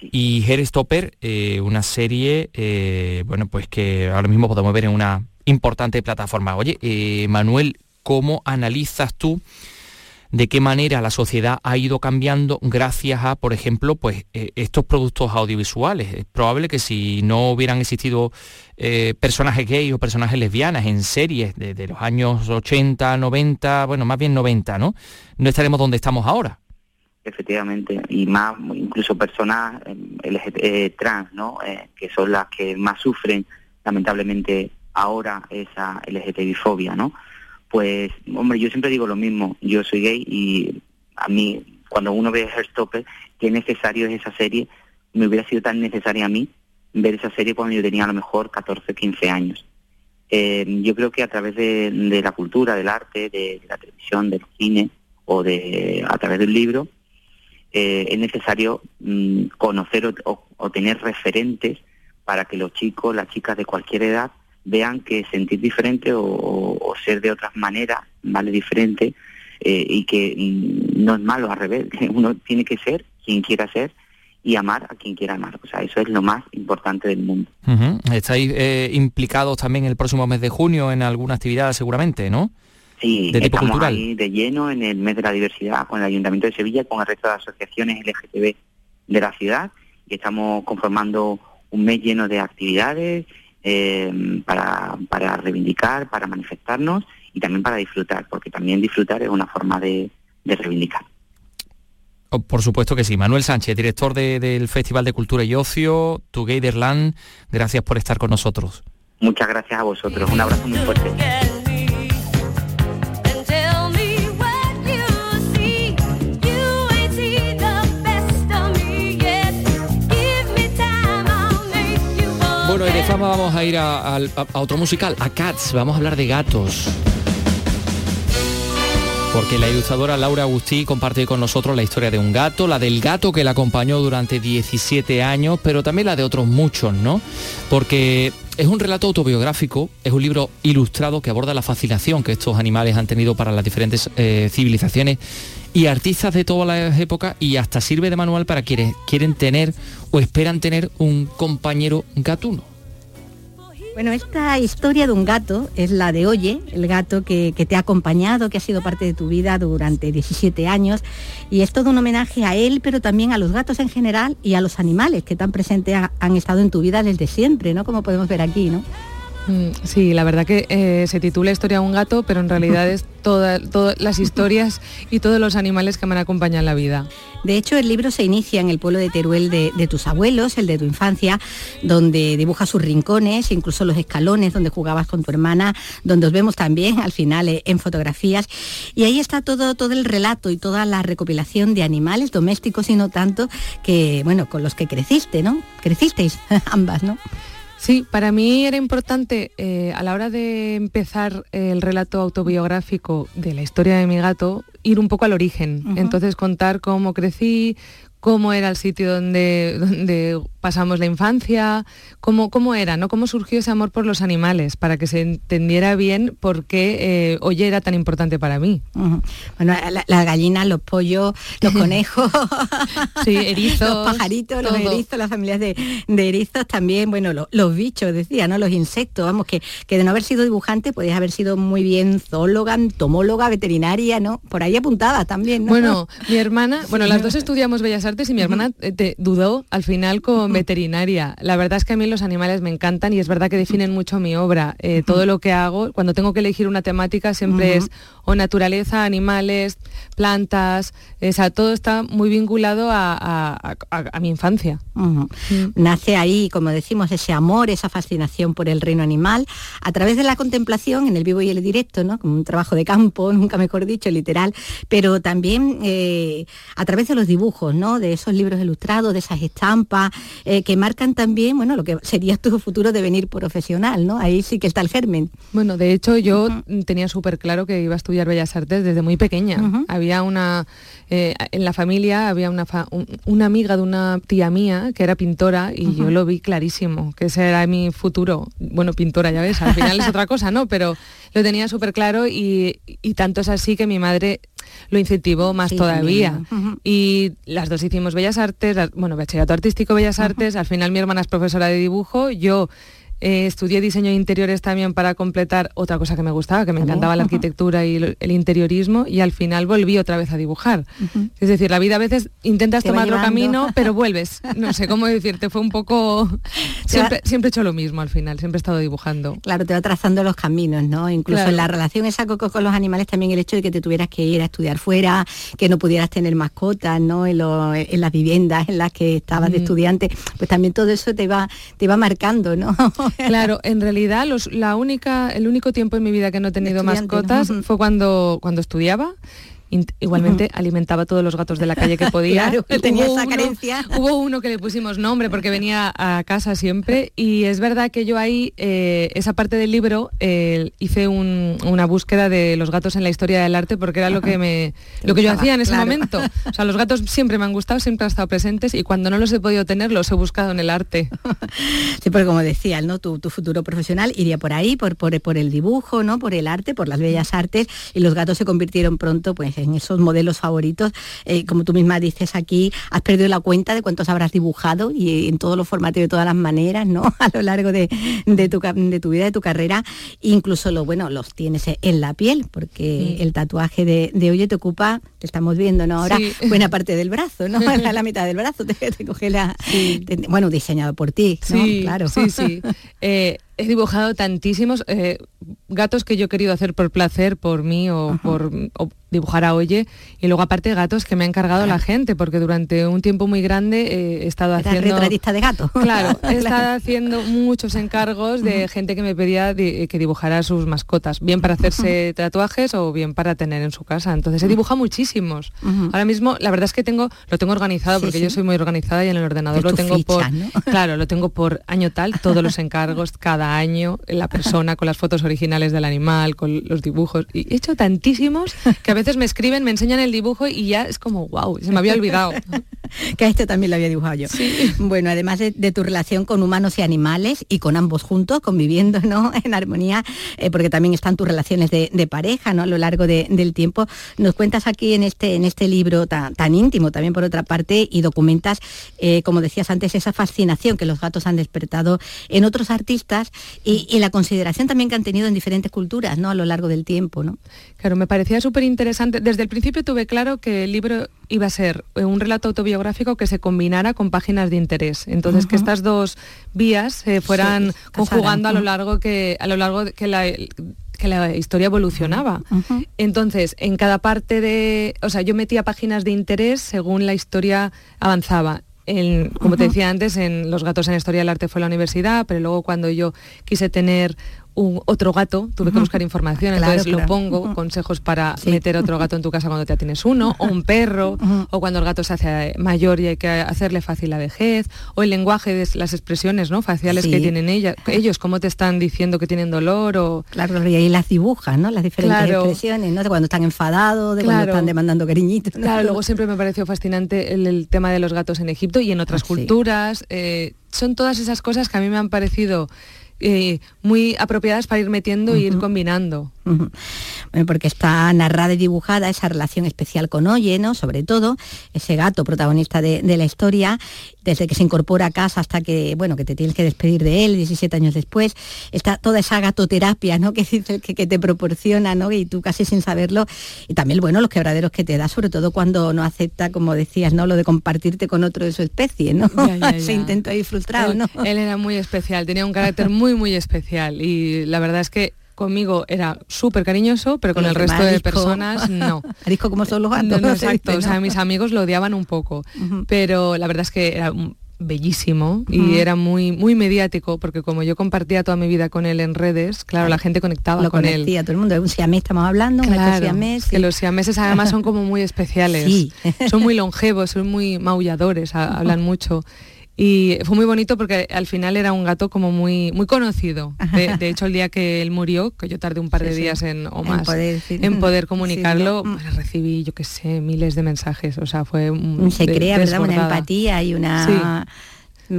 Y Hairstopper, eh, una serie, eh, bueno, pues que ahora mismo podemos ver en una importante plataforma. Oye, eh, Manuel, ¿cómo analizas tú de qué manera la sociedad ha ido cambiando gracias a, por ejemplo, pues eh, estos productos audiovisuales. Es probable que si no hubieran existido eh, personajes gays o personajes lesbianas en series de, los años 80, 90, bueno, más bien 90, ¿no? No estaremos donde estamos ahora. Efectivamente, y más incluso personas LGBT, eh, trans, ¿no? Eh, que son las que más sufren lamentablemente ahora esa LGTBI-fobia, ¿no? Pues, hombre, yo siempre digo lo mismo, yo soy gay y a mí, cuando uno ve Hairstopper, qué necesario es esa serie, me hubiera sido tan necesaria a mí ver esa serie cuando yo tenía a lo mejor 14, 15 años. Eh, yo creo que a través de, la cultura, del arte, de, la televisión, del cine o de a través del libro, eh, es necesario mm, conocer o- o tener referentes para que los chicos, las chicas de cualquier edad vean que sentir diferente o, ser de otras maneras, ¿vale? Diferente, eh, y que mm, no es malo, al revés, que uno tiene que ser quien quiera ser y amar a quien quiera amar. O sea, eso es lo más importante del mundo. Estáis eh, implicados también el próximo mes de junio en alguna actividad seguramente, ¿no? Sí, De tipo estamos cultural. ahí de lleno en el mes de la diversidad con el Ayuntamiento de Sevilla, con el resto de asociaciones LGTB de la ciudad y estamos conformando un mes lleno de actividades eh, para, para reivindicar, para manifestarnos y también para disfrutar, porque también disfrutar es una forma de, de reivindicar. Oh, Por supuesto que sí. Manuel Sánchez, director de- del Festival de Cultura y Ocio, Togetherland, gracias por estar con nosotros. Muchas gracias a vosotros, un abrazo muy fuerte. Vamos a ir a, a- a otro musical, a Cats. Vamos a hablar de gatos. Porque la ilustradora Laura Agustí comparte con nosotros la historia de un gato, la del gato que la acompañó durante 17 años, pero también la de otros muchos, ¿no? Porque es un relato autobiográfico, es un libro ilustrado que aborda la fascinación que estos animales han tenido para las diferentes eh, civilizaciones y artistas de todas las épocas y hasta sirve de manual para quienes quieren tener o esperan tener un compañero gatuno. Bueno, esta historia de un gato es la de Oye, el gato que, te ha acompañado, que ha sido parte de tu vida durante 17 años. Y es todo un homenaje a él, pero también a los gatos en general y a los animales que tan presentes han estado en tu vida desde siempre, ¿no? Como podemos ver aquí, ¿no? Mm, sí, la verdad que eh, se titula Historia de un gato, pero en realidad es todas las historias y todos los animales que me han acompañado en la vida. De hecho, el libro se inicia en el pueblo de Teruel de, tus abuelos, el de tu infancia, donde dibujas sus rincones, incluso los escalones donde jugabas con tu hermana, donde os vemos también al final eh, en fotografías. Y ahí está todo, todo el relato y toda la recopilación de animales domésticos y no tanto que, bueno, con los que creciste, ¿no? Crecisteis ambas, ¿no? Sí, para mí era importante eh, a la hora de empezar el relato autobiográfico de la historia de mi gato, ir un poco al origen. Entonces contar cómo crecí, cómo era el sitio donde, donde pasamos la infancia, cómo, cómo era, ¿no? Cómo surgió ese amor por los animales, para que se entendiera bien por qué eh, Oye era tan importante para mí. Bueno, las gallinas, los pollos, los conejos, sí, erizos, los pajaritos, los erizos, las familias de, erizos también, bueno, los, bichos, decía, ¿no? Los insectos, vamos, que, que de no haber sido dibujante podías haber sido muy bien zoóloga, entomóloga, veterinaria, ¿no? Por ahí apuntada también, ¿no? Bueno, mi hermana, bueno, las dos estudiamos Bellas Artes y mi hermana eh, te dudó al final con veterinaria. La verdad es que a mí los animales me encantan y es verdad que definen mucho mi obra. Eh, todo lo que hago, cuando tengo que elegir una temática, siempre es o naturaleza, animales, plantas, o sea, todo está muy vinculado a, mi infancia. Mm. Nace ahí, como decimos, ese amor, esa fascinación por el reino animal, a través de la contemplación, en el vivo y el directo, ¿no? Como un trabajo de campo, nunca mejor dicho, literal, pero también eh, a través de los dibujos, ¿no? De esos libros ilustrados, de esas estampas, eh, que marcan también, bueno, lo que sería tu futuro devenir profesional, ¿no? Ahí sí que está el germen. Bueno, de hecho yo tenía súper claro que iba a estudiar Bellas Artes desde muy pequeña. Había una, eh, en la familia había una, una amiga de una tía mía que era pintora y yo lo vi clarísimo, que ese era mi futuro. Bueno, pintora, ya ves, al final es otra cosa, ¿no? Pero lo tenía súper claro y, tanto es así que mi madre lo incentivó más todavía. Y las dos hicimos Bellas Artes, bueno, bachillerato artístico Bellas Artes, al final mi hermana es profesora de dibujo, yo eh, estudié diseño de interiores también para completar otra cosa que me gustaba, que me encantaba la arquitectura y el, interiorismo, y al final volví otra vez a dibujar. Es decir, la vida a veces intentas tomar otro camino, pero vuelves. No sé cómo decirte, fue un poco... Siempre, siempre he hecho lo mismo al final, siempre he estado dibujando. Claro, te va trazando los caminos, ¿no? Incluso en la relación esa con, con, los animales también el hecho de que te tuvieras que ir a estudiar fuera, que no pudieras tener mascotas, ¿no? En, las viviendas en las que estabas de estudiante, pues también todo eso te va, te va marcando, ¿no? Claro, en realidad la única, el único tiempo en mi vida que no he tenido mascotas fue cuando, cuando estudiaba igualmente alimentaba a todos los gatos de la calle que podía. Claro, tenía esa carencia. Hubo uno que le pusimos nombre porque venía a casa siempre y es verdad que yo ahí, eh, esa parte del libro, eh, hice una búsqueda de los gatos en la historia del arte porque era lo que, me, lo que yo hacía en ese momento. O sea, los gatos siempre me han gustado, siempre han estado presentes y cuando no los he podido tener los he buscado en el arte. Sí, porque como decía, ¿no? Tu, futuro profesional iría por ahí, por, por, por el dibujo, ¿no? Por el arte, por las bellas artes y los gatos se convirtieron pronto pues en esos modelos favoritos. Eh, como tú misma dices aquí, has perdido la cuenta de cuántos habrás dibujado y en todos los formatos de todas las maneras, ¿no? A lo largo de, tu, de tu vida, de tu carrera. Incluso lo bueno, los tienes en la piel, porque el tatuaje de, de Oye te ocupa, te estamos viendo, ¿no? Ahora, buena parte del brazo, ¿no? La, la mitad del brazo te, coge la. bueno, diseñado por ti, ¿no? claro. Sí, sí. Eh, he dibujado tantísimos eh, gatos que yo he querido hacer por placer, por mí o por dibujar a Oye y luego aparte gatos que me ha encargado la gente porque durante un tiempo muy grande eh, he estado haciendo retratista de gatos claro he estado haciendo muchos encargos de gente que me pedía que dibujara sus mascotas bien para hacerse tatuajes o bien para tener en su casa. Entonces he dibujado muchísimos. Ahora mismo la verdad es que tengo lo tengo organizado porque yo soy muy organizada y en el ordenador lo tengo por claro lo tengo por año tal todos los encargos cada año la persona con las fotos originales del animal con los dibujos y he hecho tantísimos que a veces me escriben, me enseñan el dibujo y ya es como, wow, se me había olvidado. que a este también lo había dibujado yo. Bueno, además de, tu relación con humanos y animales y con ambos juntos, conviviendo ¿no? en armonía, eh, porque también están tus relaciones de, pareja ¿no? a lo largo del tiempo, nos cuentas aquí en este, en este libro tan, tan íntimo también por otra parte y documentas, eh, como decías antes, esa fascinación que los gatos han despertado en otros artistas y, y, la consideración también que han tenido en diferentes culturas ¿no? a lo largo del tiempo. ¿no? Claro, me parecía súper interesante. Desde el principio tuve claro que el libro iba a ser un relato autobiográfico que se combinara con páginas de interés. Entonces, que estas dos vías se fueran conjugando a lo largo que a lo largo que la que la historia evolucionaba. Entonces, en cada parte de, o sea, yo metía páginas de interés según la historia avanzaba. como te decía antes, en Los gatos en la historia del arte fue la universidad, pero luego cuando yo quise tener un, otro gato, tuve que buscar información, entonces lo pongo, consejos para meter otro gato en tu casa cuando ya tienes uno, o un perro, o cuando el gato se hace mayor y hay que hacerle fácil la vejez, o el lenguaje de las expresiones ¿no? faciales que tienen ella, ellos, cómo te están diciendo que tienen dolor o... Claro, y ahí las dibujan, ¿no? Las diferentes expresiones, ¿no? De cuando están enfadados, de cuando están demandando cariñitos. Claro, luego siempre me pareció fascinante el, tema de los gatos en Egipto y en otras ah, culturas. Eh, son todas esas cosas que a mí me han parecido eh, muy apropiadas para ir metiendo e ir combinando. Bueno, porque está narrada y dibujada esa relación especial con Oye, ¿no? Sobre todo, ese gato protagonista de, la historia, desde que se incorpora a casa hasta que, bueno, que te tienes que despedir de él 17 años después, está toda esa gatoterapia, ¿no? Que, que, te proporciona, ¿no? Y tú casi sin saberlo. Y también, bueno, los quebraderos que te da, sobre todo cuando no acepta, como decías, ¿no? Lo de compartirte con otro de su especie, ¿no? se intentó ahí frustrado, ¿no? Él era muy especial, tenía un carácter muy, muy especial. Y la verdad es que conmigo era súper cariñoso, pero con el resto de personas no. Arisco como son los gatos. No, exacto, o sea, mis amigos lo odiaban un poco, pero la verdad es que era bellísimo y era muy muy mediático porque como yo compartía toda mi vida con él en redes, claro, la gente conectaba lo con él. todo el mundo, un siamés estamos hablando, claro, siamés, que los siameses además son como muy especiales. Son muy longevos, son muy maulladores, hablan mucho y fue muy bonito porque al final era un gato como muy muy conocido. De, hecho, el día que él murió, que yo tardé un par de días en o más en poder, comunicarlo, pues recibí, yo qué sé, miles de mensajes. O sea, fue un, se crea, ¿verdad? Una empatía y una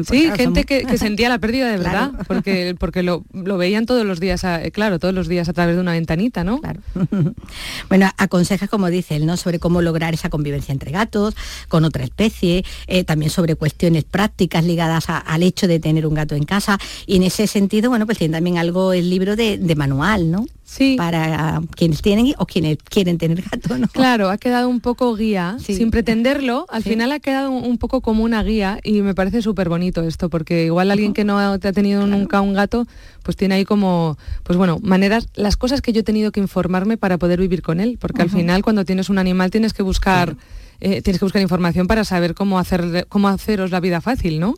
Sí, gente que, sentía la pérdida de verdad, porque, porque lo, veían todos los días, claro, todos los días a través de una ventanita, ¿no? Claro. bueno, aconseja, como dice él, ¿no? Sobre cómo lograr esa convivencia entre gatos, con otra especie, eh, también sobre cuestiones prácticas ligadas al hecho de tener un gato en casa. Y en ese sentido, bueno, pues tiene también algo el libro de, de manual, ¿no? Sí. para quienes tienen o quienes quieren tener gato. ¿no? Claro, ha quedado un poco guía, sin pretenderlo, al final ha quedado un poco como una guía y me parece súper bonito esto, porque igual alguien que no ha, tenido nunca un gato, pues tiene ahí como, pues bueno, maneras, las cosas que yo he tenido que informarme para poder vivir con él, porque al final cuando tienes un animal tienes que buscar... Eh, tienes que buscar información para saber cómo hacer cómo haceros la vida fácil, ¿no?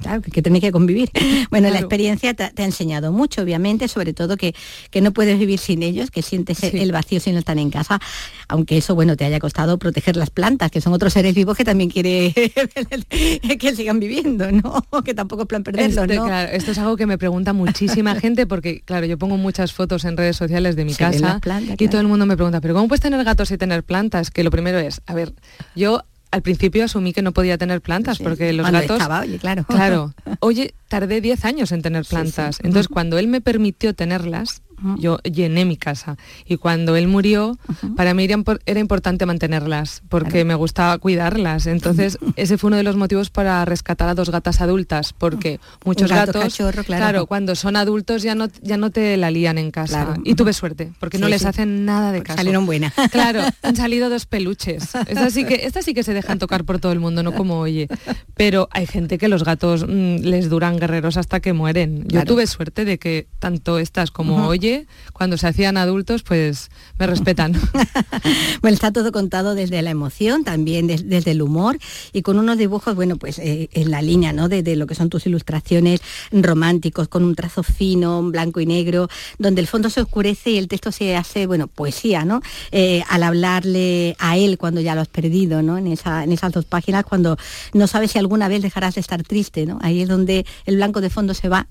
Claro, que, tenéis que convivir. Bueno, la experiencia te, ha enseñado mucho, obviamente, sobre todo que, que no puedes vivir sin ellos, que sientes el vacío si no están en casa, aunque eso, bueno, te haya costado proteger las plantas, que son otros seres vivos que también quiere que sigan viviendo, ¿no? Que tampoco es plan perderlos, este, Claro, esto es algo que me pregunta muchísima gente, porque, claro, yo pongo muchas fotos en redes sociales de mi casa y todo el mundo me pregunta, pero ¿cómo puedes tener gatos y tener plantas? Que lo primero es, a ver, yo al principio asumí que no podía tener plantas porque los gatos oye, claro. Claro. Oye tardé 10 años en tener plantas. entonces cuando él me permitió tenerlas yo llené mi casa. Y cuando él murió, para mí era, importante mantenerlas, porque me gustaba cuidarlas. Entonces, ese fue uno de los motivos para rescatar a dos gatas adultas, porque muchos gatos, claro. cuando son adultos ya no, ya no te la lían en casa. Y tuve suerte, porque no les hacen nada de caso. Salieron buenas. Claro, han salido dos peluches. Estas sí, que, sí que se dejan tocar por todo el mundo, no como oye. Pero hay gente que los gatos mm, les duran guerreros hasta que mueren. Yo tuve suerte de que tanto estas como oye cuando se hacían adultos, pues me respetan. bueno, está todo contado desde la emoción, también desde el humor y con unos dibujos, bueno, pues eh, en la línea, ¿no? De, lo que son tus ilustraciones románticos, con un trazo fino, blanco y negro, donde el fondo se oscurece y el texto se hace, bueno, poesía, ¿no? Eh, al hablarle a él cuando ya lo has perdido, ¿no? En, esa, en esas dos páginas, cuando no sabes si alguna vez dejarás de estar triste, ¿no? Ahí es donde el blanco de fondo se va,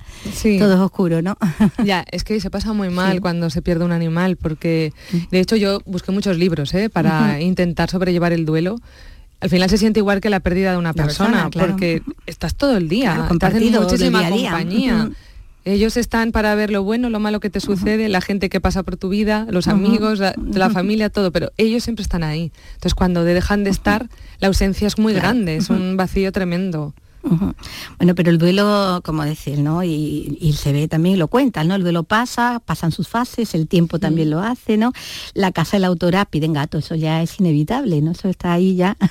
todo es oscuro, ¿no? ya, es que se pasa muy mal cuando se pierde un animal, porque mm. de hecho yo busqué muchos libros ¿eh? para intentar sobrellevar el duelo al final se siente igual que la pérdida de una persona, persona, claro. porque estás todo el día, Claro, te hacen muchísima día día. compañía. Ellos están para ver lo bueno, lo malo que te sucede, la gente que pasa por tu vida, los amigos, la, la familia, todo, pero ellos siempre están ahí. Entonces cuando dejan de estar, la ausencia es muy Claro. grande, es un vacío tremendo. Bueno, pero el duelo, como decir, ¿no? Y, y se ve también, lo cuentan, ¿no? El duelo pasa, pasan sus fases, el tiempo también lo hace, ¿no? La casa de la autora piden gato, eso ya es inevitable, ¿no? Eso está ahí ya.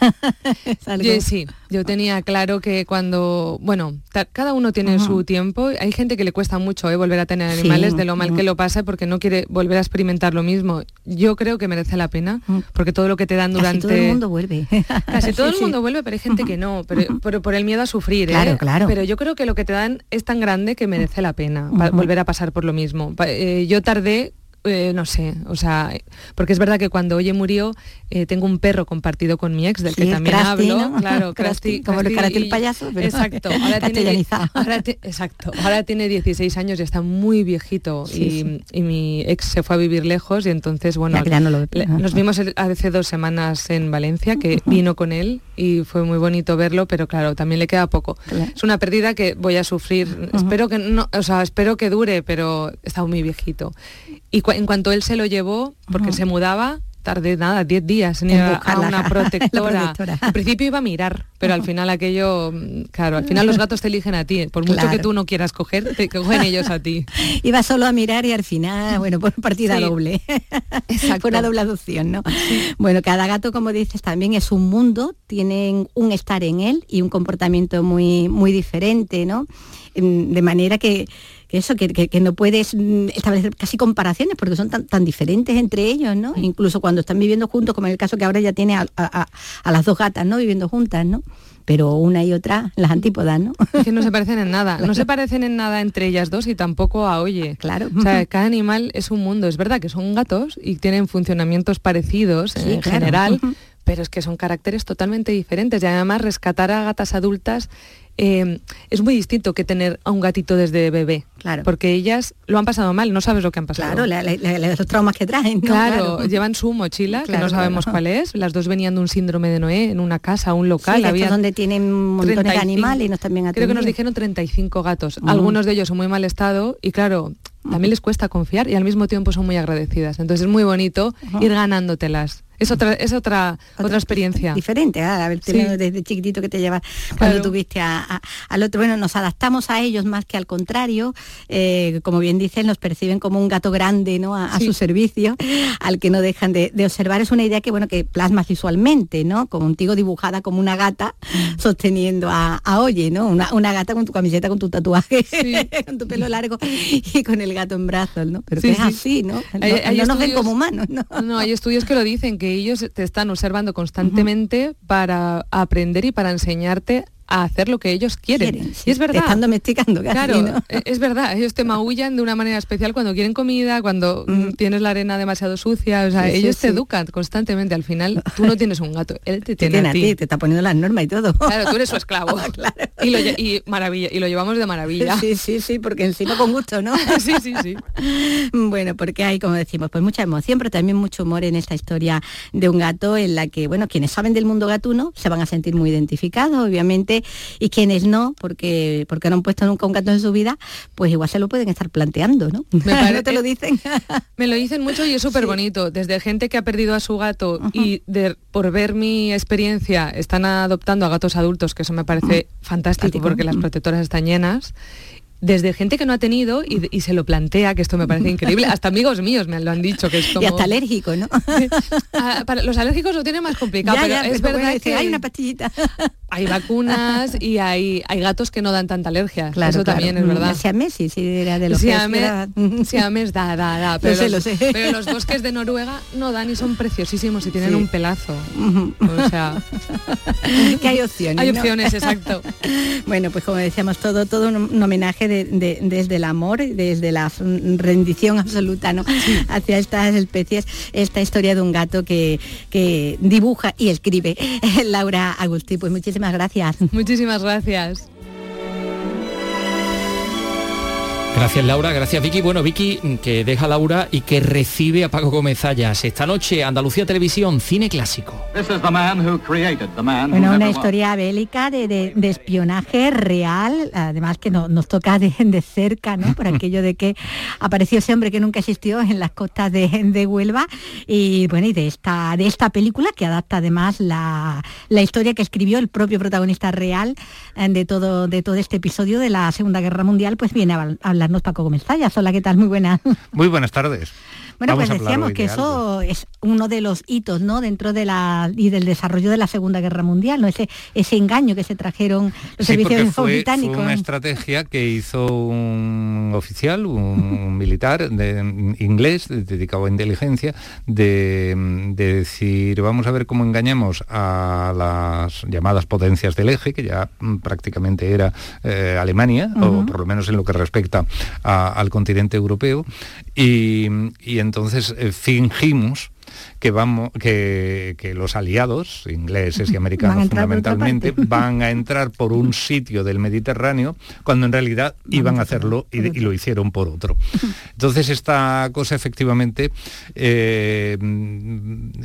Yo, sí, yo tenía claro que cuando, bueno, cada uno tiene su tiempo. Hay gente que le cuesta mucho eh, volver a tener Sí, animales de lo mal que lo pasa porque no quiere volver a experimentar lo mismo. Yo creo que merece la pena porque todo lo que te dan Casi durante todo el mundo vuelve. Casi todo Sí, el mundo vuelve, pero hay gente que no, pero, pero por el miedo a sufrir. ¿Eh? Claro, claro. Pero yo creo que lo que te dan es tan grande que merece la pena volver a pasar por lo mismo. Eh, yo tardé eh, no sé, o sea, porque es verdad que cuando Oye murió, eh, tengo un perro compartido con mi ex, del Sí, que también hablo, ¿no? claro, Krusty, como el Karate el payaso, pero exacto, ahora tiene, ahora exacto, ahora tiene 16 años y está muy viejito Sí, y, sí. y mi ex se fue a vivir lejos y entonces, bueno, Ya que ya no lo ve. le- nos vimos el- hace dos semanas en Valencia, que vino con él y fue muy bonito verlo, pero claro, también le queda poco. Es una pérdida que voy a sufrir. Espero que no, o sea, espero que dure, pero está muy viejito. Y en cuanto él se lo llevó, porque se mudaba, tardé nada, 10 días en ir a- una La protectora. protectora. Al principio iba a mirar, pero al final aquello, mm, claro, al final los gatos te eligen a ti. Por mucho que tú no quieras coger, te cogen ellos a ti. Iba solo a mirar y al final, bueno, por partida Sí. doble. Fue una doble adopción, ¿no? Bueno, cada gato, como dices, también es un mundo, tienen un estar en él y un comportamiento muy, muy diferente, ¿no? Mm, De manera que, que eso, que, que- que no puedes mm, establecer casi comparaciones porque son tan, tan diferentes entre ellos, ¿no? Incluso cuando están viviendo juntos, como en el caso que ahora ya tiene a, a- a- las dos gatas, ¿no? Viviendo juntas, ¿no? Pero una y otra, las antípodas, ¿no? Es que no se parecen en nada. No se parecen en nada entre ellas dos y tampoco a Oye. Claro. O sea, cada animal es un mundo. Es verdad que son gatos y tienen funcionamientos parecidos Sí, en claro. general, pero es que son caracteres totalmente diferentes. Y además rescatar a gatas adultas eh, es muy distinto que tener a un gatito desde bebé. Claro. Porque ellas lo han pasado mal, no sabes lo que han pasado. Claro, la- la- la- los traumas que traen. ¿no? Claro, llevan su mochila, que no sabemos claro. cuál es. Las dos venían de un síndrome de Noé en una casa, un local. Sí, de había donde tienen montones de 35. animales y nos también Creo que nos dijeron 35 gatos. Algunos de ellos en muy mal estado y claro, también les cuesta confiar y al mismo tiempo son muy agradecidas. Entonces es muy bonito ir ganándotelas. Es otra, es otra, otra experiencia. Diferente, haber Sí. tenido desde chiquitito que te llevas cuando Claro. tuviste a- a- al otro. Bueno, nos adaptamos a ellos más que al contrario. Eh, como bien dicen, nos perciben como un gato grande ¿no? a, a su servicio, al que no dejan de, de observar. Es una idea que bueno que plasmas visualmente, ¿no? Contigo dibujada como una gata Mm. sosteniendo a, a Oye, ¿no? Una, una gata con tu camiseta, con tu tatuaje, con tu pelo largo y con el gato en brazos, ¿no? Pero que es sí. así, ¿no? No, Hay- hay no nos ven como humanos, ¿no? No, hay estudios que lo dicen, que ellos te están observando constantemente para aprender y para enseñarte a hacer lo que ellos quieren. Quieren, y es verdad. Te están domesticando casi, Claro, ¿no? e- es verdad, ellos te maullan de una manera especial cuando quieren comida, cuando mm, tienes la arena demasiado sucia, o sea, Sí, sí, ellos te educan constantemente, al final tú no tienes un gato, él te Te tiene, tiene a a ti. ti, te está poniendo las normas y todo. Claro, tú eres su esclavo. y, lo, y maravilla, y lo llevamos de maravilla. Sí, sí, sí, porque encima con gusto, ¿no? sí, sí, sí. Bueno, porque hay, como decimos, pues mucha emoción, pero también mucho humor en esta historia de un gato en la que, bueno, quienes saben del mundo gatuno se van a sentir muy identificados, obviamente, y quienes no, porque, porque no han puesto nunca un gato en su vida, pues igual se lo pueden estar planteando, ¿no? Me pare- ¿No te lo dicen? Me lo dicen mucho y es súper bonito. Desde gente que ha perdido a su gato y de- por ver mi experiencia están adoptando a gatos adultos, que eso me parece fantástico porque las protectoras están llenas. Desde gente que no ha tenido y, y se lo plantea, que esto me parece increíble. Hasta amigos míos me lo han dicho, que es como... Y hasta alérgico, ¿no? Ah, para los alérgicos lo tienen más complicado, Ya, pero ya, es pero verdad que hay una pastillita. Hay vacunas y hay, hay gatos que no dan tanta alergia. Claro, eso claro. también es Mm, verdad. siamés, sí, era de los Siamés, da, da, da. Lo Pero, sé, los, lo sé. pero los bosques de Noruega no dan y son preciosísimos y tienen Sí. un pelazo. O sea, que hay opciones. hay ¿no? opciones, exacto. Bueno, pues como decíamos, todo, todo un, homenaje de- de- desde el amor, desde la rendición absoluta ¿no? hacia estas especies, esta historia de un gato que, que dibuja y escribe Laura Agustí. Pues muchísimas gracias. Muchísimas gracias. Gracias Laura, gracias Vicky. Bueno, Vicky que deja a Laura y que recibe a Paco Gómez Ayas. Esta noche Andalucía Televisión, cine clásico. Bueno, una historia bélica de, de- de espionaje real, además que no- nos toca de, de cerca, ¿no? Por aquello de que apareció ese hombre que nunca existió en las costas de, de Huelva y bueno, y de esta, de esta película que adapta además la, la historia que escribió el propio protagonista real eh, de todo, de todo este episodio de la Segunda Guerra Mundial, pues viene a habl- a hablarnos Paco Gómez Zayas. Hola, ¿qué tal? Muy buenas. Muy buenas tardes. Bueno, Vamos pues decíamos que de eso es uno de los hitos, ¿no? Dentro de la y del desarrollo de la Segunda Guerra Mundial, ¿no? Ese ese engaño que se trajeron los Sí, servicios fue, fue británicos. una estrategia que hizo un oficial, un militar de- inglés de- dedicado a inteligencia, de, de decir, vamos a ver cómo engañamos a las llamadas potencias del eje, que ya prácticamente era eh, Alemania, o por lo menos en lo que respecta a- al continente europeo, y, y entonces eh, fingimos que vamos que, que los aliados ingleses y americanos fundamentalmente van a entrar por un sitio del Mediterráneo cuando en realidad iban a hacerlo y, y lo hicieron por otro. Entonces esta cosa efectivamente eh,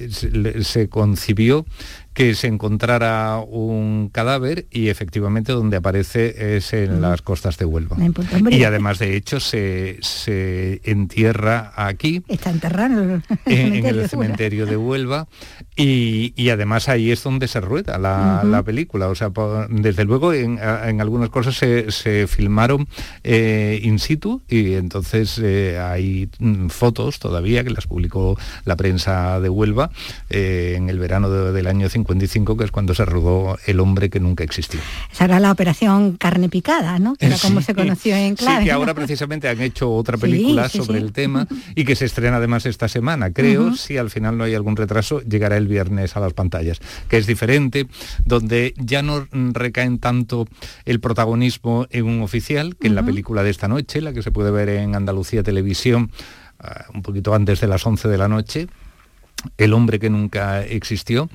se, se concibió que se encontrara un cadáver y efectivamente donde aparece es en las costas de Huelva. Y además de hecho se, se entierra aquí Está enterrado en el en, seguro. cementerio de Huelva y, y además ahí es donde se rueda la, Ujú. la película. O sea, po- desde luego en, en algunas cosas se, se filmaron eh, in situ y entonces eh, hay mm, fotos todavía que las publicó la prensa de Huelva eh, en el verano de- del año 55, que es cuando se rodó El hombre que nunca existió. Esa era la operación carne picada, ¿no? Que era como Sí. se conoció en clave. Sí, que ahora precisamente han hecho otra película sí, sobre sí. el tema y que se estrena además esta semana. Creo, Ujú. si al final no hay algún retraso, llegará el viernes a las pantallas, que es diferente, donde ya no recaen tanto el protagonismo en un oficial, que en la película de esta noche, la que se puede ver en Andalucía Televisión, ah, un poquito antes de las 11 de la noche, el hombre que nunca existió.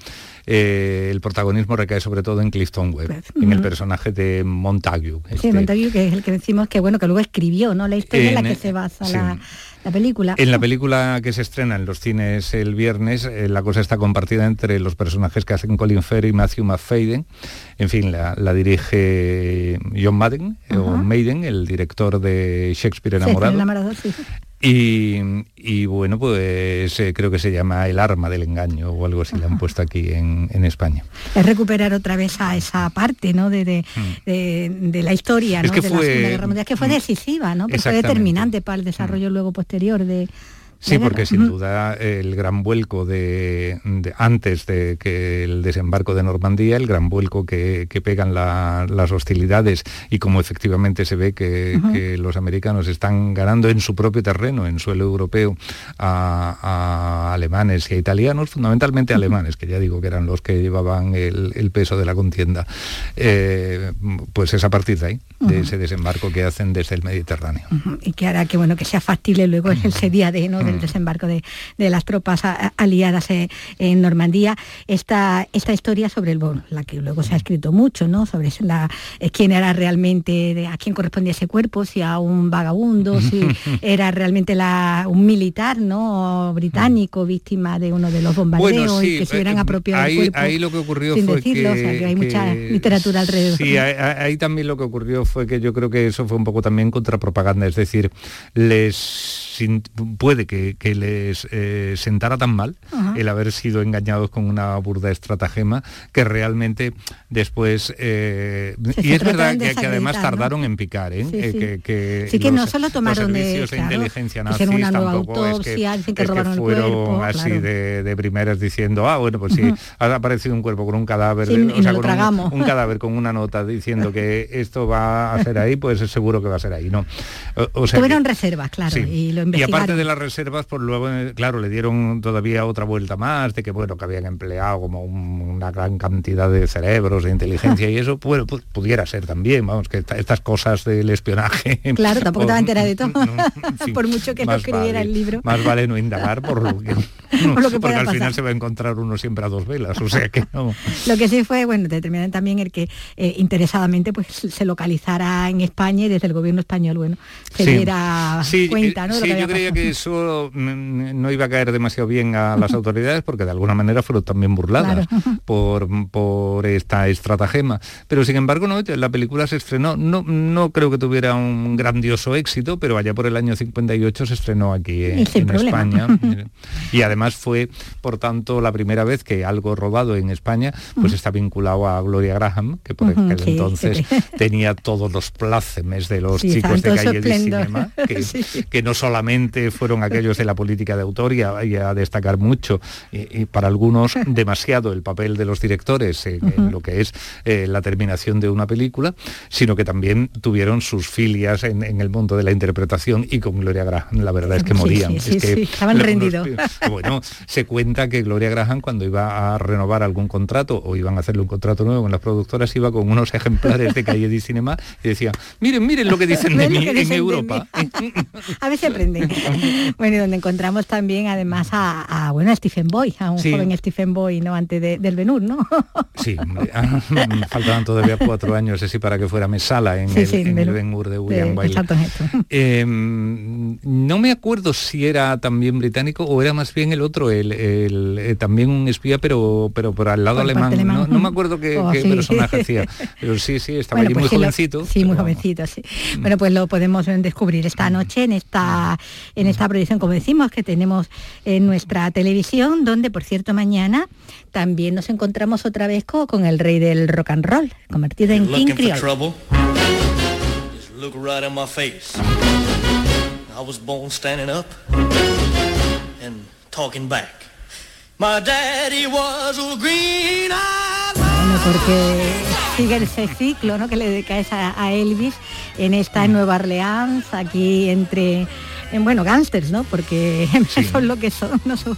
eh, el protagonismo recae sobre todo en Clifton Webb, en el personaje de Montague. Sí, este- Montague, que es el que decimos que bueno, que luego escribió, ¿no? La historia en la que se basa sí. la, la película. En la película que se estrena en los cines el viernes, eh, la cosa está compartida entre los personajes que hacen Colin Firth y Matthew McFadden. En fin, la, la dirige John Madden, eh, o Maiden, el director de Shakespeare Sí, enamorado. enamorado, sí. Y, y bueno, pues eh, creo que se llama El arma del engaño o algo así, le han puesto aquí en, en España. Es recuperar otra vez a esa parte, ¿no? De, de, de- de la historia, Es ¿no? que de la fue- Segunda Guerra Mundial, que fue decisiva, ¿no? Que fue determinante para el desarrollo luego posterior de. Sí, porque sin duda el gran vuelco de, de- antes de que el desembarco de Normandía, el gran vuelco que, que pegan la- las hostilidades y como efectivamente se ve que, los americanos están ganando en su propio terreno, en suelo europeo, a, a alemanes y a italianos, fundamentalmente alemanes, que ya digo que eran los que llevaban el, el peso de la contienda, eh, pues es a partir de ahí, de ese desembarco que hacen desde el Mediterráneo. Y que hará que bueno que sea factible luego Mm. ese día de no del desembarco de, de las tropas a- aliadas eh, en Normandía. Esta esta historia sobre el bueno, la que luego se ha escrito mucho no sobre la eh, quién era realmente de- a quién correspondía ese cuerpo si a un vagabundo si era realmente la un militar no británico víctima de uno de los bombardeos Bueno, sí, y que se hubieran eh, apropiado del ahí, cuerpo ahí lo que ocurrió sin fue decirlo, que, o sea, que hay mucha literatura alrededor Sí, ahí, ahí también lo que ocurrió fue que yo creo que eso fue un poco también contrapropaganda, es decir, les puede que, que les eh, sentara tan mal el haber sido engañados con una burda estratagema que realmente después eh, y es verdad que, que además tardaron en picar, ¿eh? Sí, sí. que, que Sí que no los- solo tomaron los de- servicios de, claro, inteligencia nazis una tampoco es que, que es robaron el fueron cuerpo, así claro. de, de primeras diciendo ah bueno pues sí Ujú. ha aparecido un cuerpo con un cadáver de- y o sea, con un- cadáver con una nota diciendo que esto va a ser ahí pues es seguro que va a ser ahí no o, o sea tuvieron reservas claro y lo y investigaron aparte de las reservas reservas, pues luego, eh, claro, le dieron todavía otra vuelta más de que, bueno, que habían empleado como un- una gran cantidad de cerebros, de inteligencia y eso, pues pudiera ser también, vamos, que esta- estas cosas del espionaje. Claro, tampoco te vas a enterar de todo, por mucho que más escribiera vale- el libro. Más vale no indagar por lo que, Por lo que porque al pasar. final se va a encontrar uno siempre a dos velas, o sea que no. Lo que sí fue, bueno, determinante también el que eh, interesadamente pues se localizara en España y desde el gobierno español, bueno, se Sí. diera Sí, cuenta, eh, ¿no? de lo sí, que yo creía que eso mm, no iba a caer demasiado bien a las autoridades porque de alguna manera fueron también burladas Claro. por, por esta estratagema. Pero sin embargo, no, la película se estrenó, no, no creo que tuviera un grandioso éxito, pero allá por el año 58 se estrenó aquí en problema. España. y además fue, por tanto, la primera vez que algo rodado en España pues está vinculado a Gloria Graham, que por aquel sí, entonces sí. tenía todos los plácemes de los Sí, chicos de calle de cinema, que, que no solamente fueron aquellos de la política de autor y a, y a destacar mucho, y, y para algunos demasiado el papel de los directores en, lo que es eh, la terminación de una película, sino que también tuvieron sus filias en, en el mundo de la interpretación y con Gloria Graham la verdad es que morían. sí, sí, es que sí, estaban rendidos. bueno, se cuenta que Gloria Graham cuando iba a renovar algún contrato o iban a hacerle un contrato nuevo con las productoras iba con unos ejemplares de Calle de Cinema y decía, miren, miren lo que dicen de mí en Europa. a veces aprenden. bueno, y donde encontramos también además a, a, bueno, a Stephen Boy, a un Sí. joven Stephen Boy, ¿no? Antes de- del Benur, ¿no? Sí, ah, faltaban todavía cuatro años así para que fuera Mesala en Sí, el, sí, en el Ben-Hur. Ben Hur de William exacto. Eh, no me acuerdo si era también británico o era más bien el otro, el, el, eh, también un espía, pero pero por al lado Por alemán. No, me acuerdo qué, Oh, qué personaje hacía. Pero sí, sí, estaba Bueno, allí pues muy lo- jovencito. sí, muy jovencito, sí. Bueno, pues lo podemos eh, descubrir esta noche en esta, en esta proyección, como decimos, que tenemos en nuestra televisión, donde, por cierto, mañana también nos encontramos otra vez co- con, el rey del rock and roll, convertido en King Creole. trouble? Just look right in my face. I was born standing up and talking back. My daddy was a green Bueno, porque sigue ese ciclo ¿no? que le dedicáis a, a Elvis en esta en Nueva Orleans, aquí entre en, bueno, gángsters, ¿no? Porque son lo que son ¿no? sus,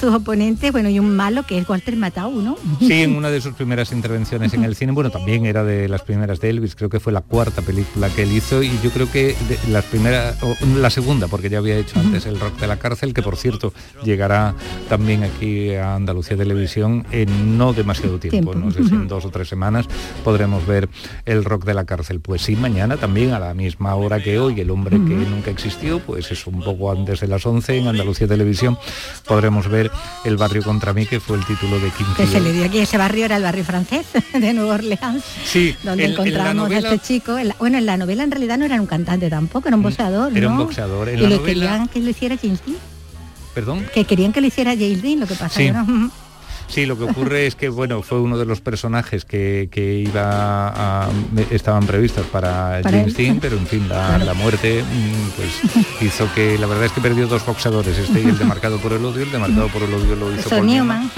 sus oponentes, bueno, y un malo que es Walter Matthau, ¿no? Sí, en una de sus primeras intervenciones en el cine, bueno, también era de las primeras de Elvis, creo que fue la cuarta película que él hizo y yo creo que de las primeras, o la segunda, porque ya había hecho antes el rock de la cárcel, que por cierto llegará también aquí a Andalucía Televisión en no demasiado tiempo, Tiempo. no sé si en dos o tres semanas podremos ver el rock de la cárcel. Pues sí, mañana también a la misma hora que hoy, el hombre que nunca existió, pues es un poco antes de las 11 en Andalucía Televisión, podremos ver El barrio contra mí, que fue el título de King que se le dio aquí, ese barrio era el barrio francés de Nueva Orleans, Sí, donde en encontramos novela- a este chico. en la- bueno, en la novela en realidad no era un cantante tampoco, era un boxeador, Era un boxeador. En y la le novela- querían que lo hiciera James Dean, Perdón. que querían que lo hiciera James Dean, lo que pasa Sí. que no. Sí, lo que ocurre es que bueno, fue uno de los personajes que, que iba a, estaban previstos para, Para James. Dean, pero en fin, la, Claro. la muerte mm, pues hizo que la verdad es que perdió dos boxeadores, este y el de marcado por el odio, el de marcado por el odio lo hizo Paul Newman.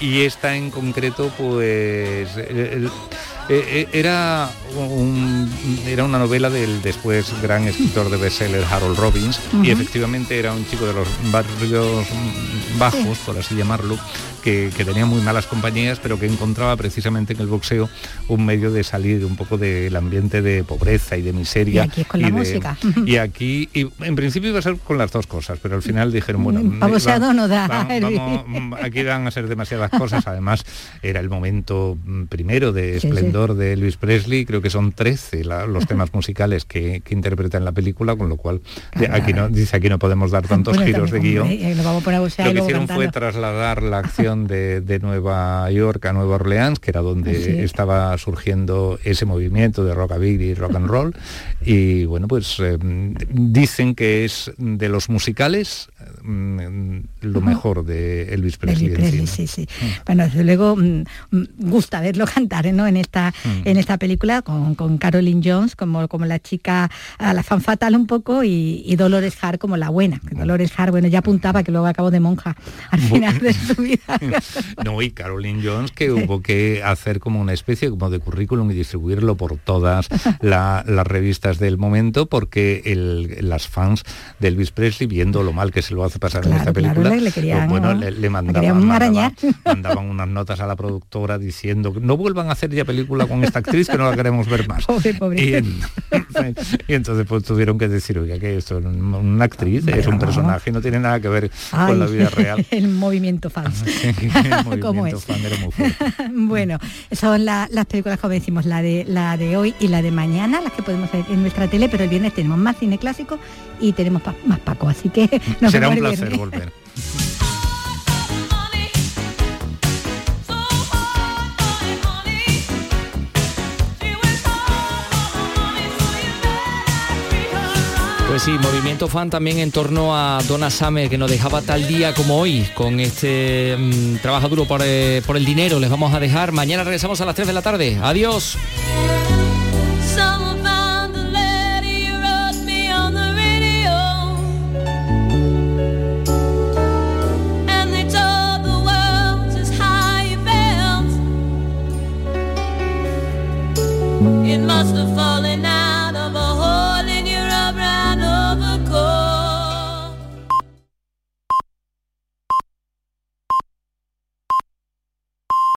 y esta en concreto pues el- el- eh, eh, era un- era una novela del después gran escritor de bestseller Harold Robbins y efectivamente era un chico de los barrios bajos, por así llamarlo, que, que tenía muy malas compañías, pero que encontraba precisamente en el boxeo un medio de salir un poco del ambiente de pobreza y de miseria. Y aquí es con la de- música. Y aquí, y en principio iba a ser con las dos cosas, pero al final dijeron, bueno, Pa' va- boxeador no da, va- vamos, mm, aquí van a ser demasiadas cosas. Además, era el momento mm, primero de Sí, esplendor de Elvis Presley, creo que son 13 la- los temas musicales que, que interpreta en la película, con lo cual aquí no, dice aquí no podemos dar tantos Bueno, giros de guion. eh, vamos a Lo que hicieron fue trasladar la acción de, de Nueva York a Nueva Orleans, que era donde es. estaba surgiendo ese movimiento de rockabilly y rock and roll. Y bueno, pues eh, dicen que es de los musicales mm, lo mejor de Elvis Presley. Elvis Presley, sí, sí. Bueno, desde luego mm, mm, gusta verlo cantar ¿no? en esta esta, Mm. en esta película con, con Caroline Jones como, como la chica, a la fan fatal un poco y, y Dolores Hart como la buena. Que Dolores Hart, bueno, ya apuntaba que luego acabó de monja al final de su vida. No, y Caroline Jones que hubo que hacer como una especie como de currículum y distribuirlo por todas la- las revistas del momento porque el- las fans de Elvis Presley, viendo lo mal que se lo hace pasar en esta película, le- le querían, pues le, le mandaban, mandaban, mandaban unas notas a la productora diciendo no vuelvan a hacer ya película con esta actriz que no la queremos ver más. Pobre, pobre. Y, en- y entonces pues tuvieron que decir, oiga, que esto es una actriz, es un personaje, no tiene nada que ver con la vida real. el movimiento fans. El ¿Cómo es? fan era muy bueno, son la- las películas, como decimos, la de, la de hoy y la de mañana, las que podemos ver en nuestra tele, pero el viernes tenemos más cine clásico y tenemos pa- más Paco, así que nos Será un placer volver. Pues sí, movimiento fan también en torno a Donna Summer, que nos dejaba tal día como hoy, con este mm, trabajo duro por, eh, por el dinero. Les vamos a dejar. Mañana regresamos a las 3 de la tarde. Adiós. It must have fallen.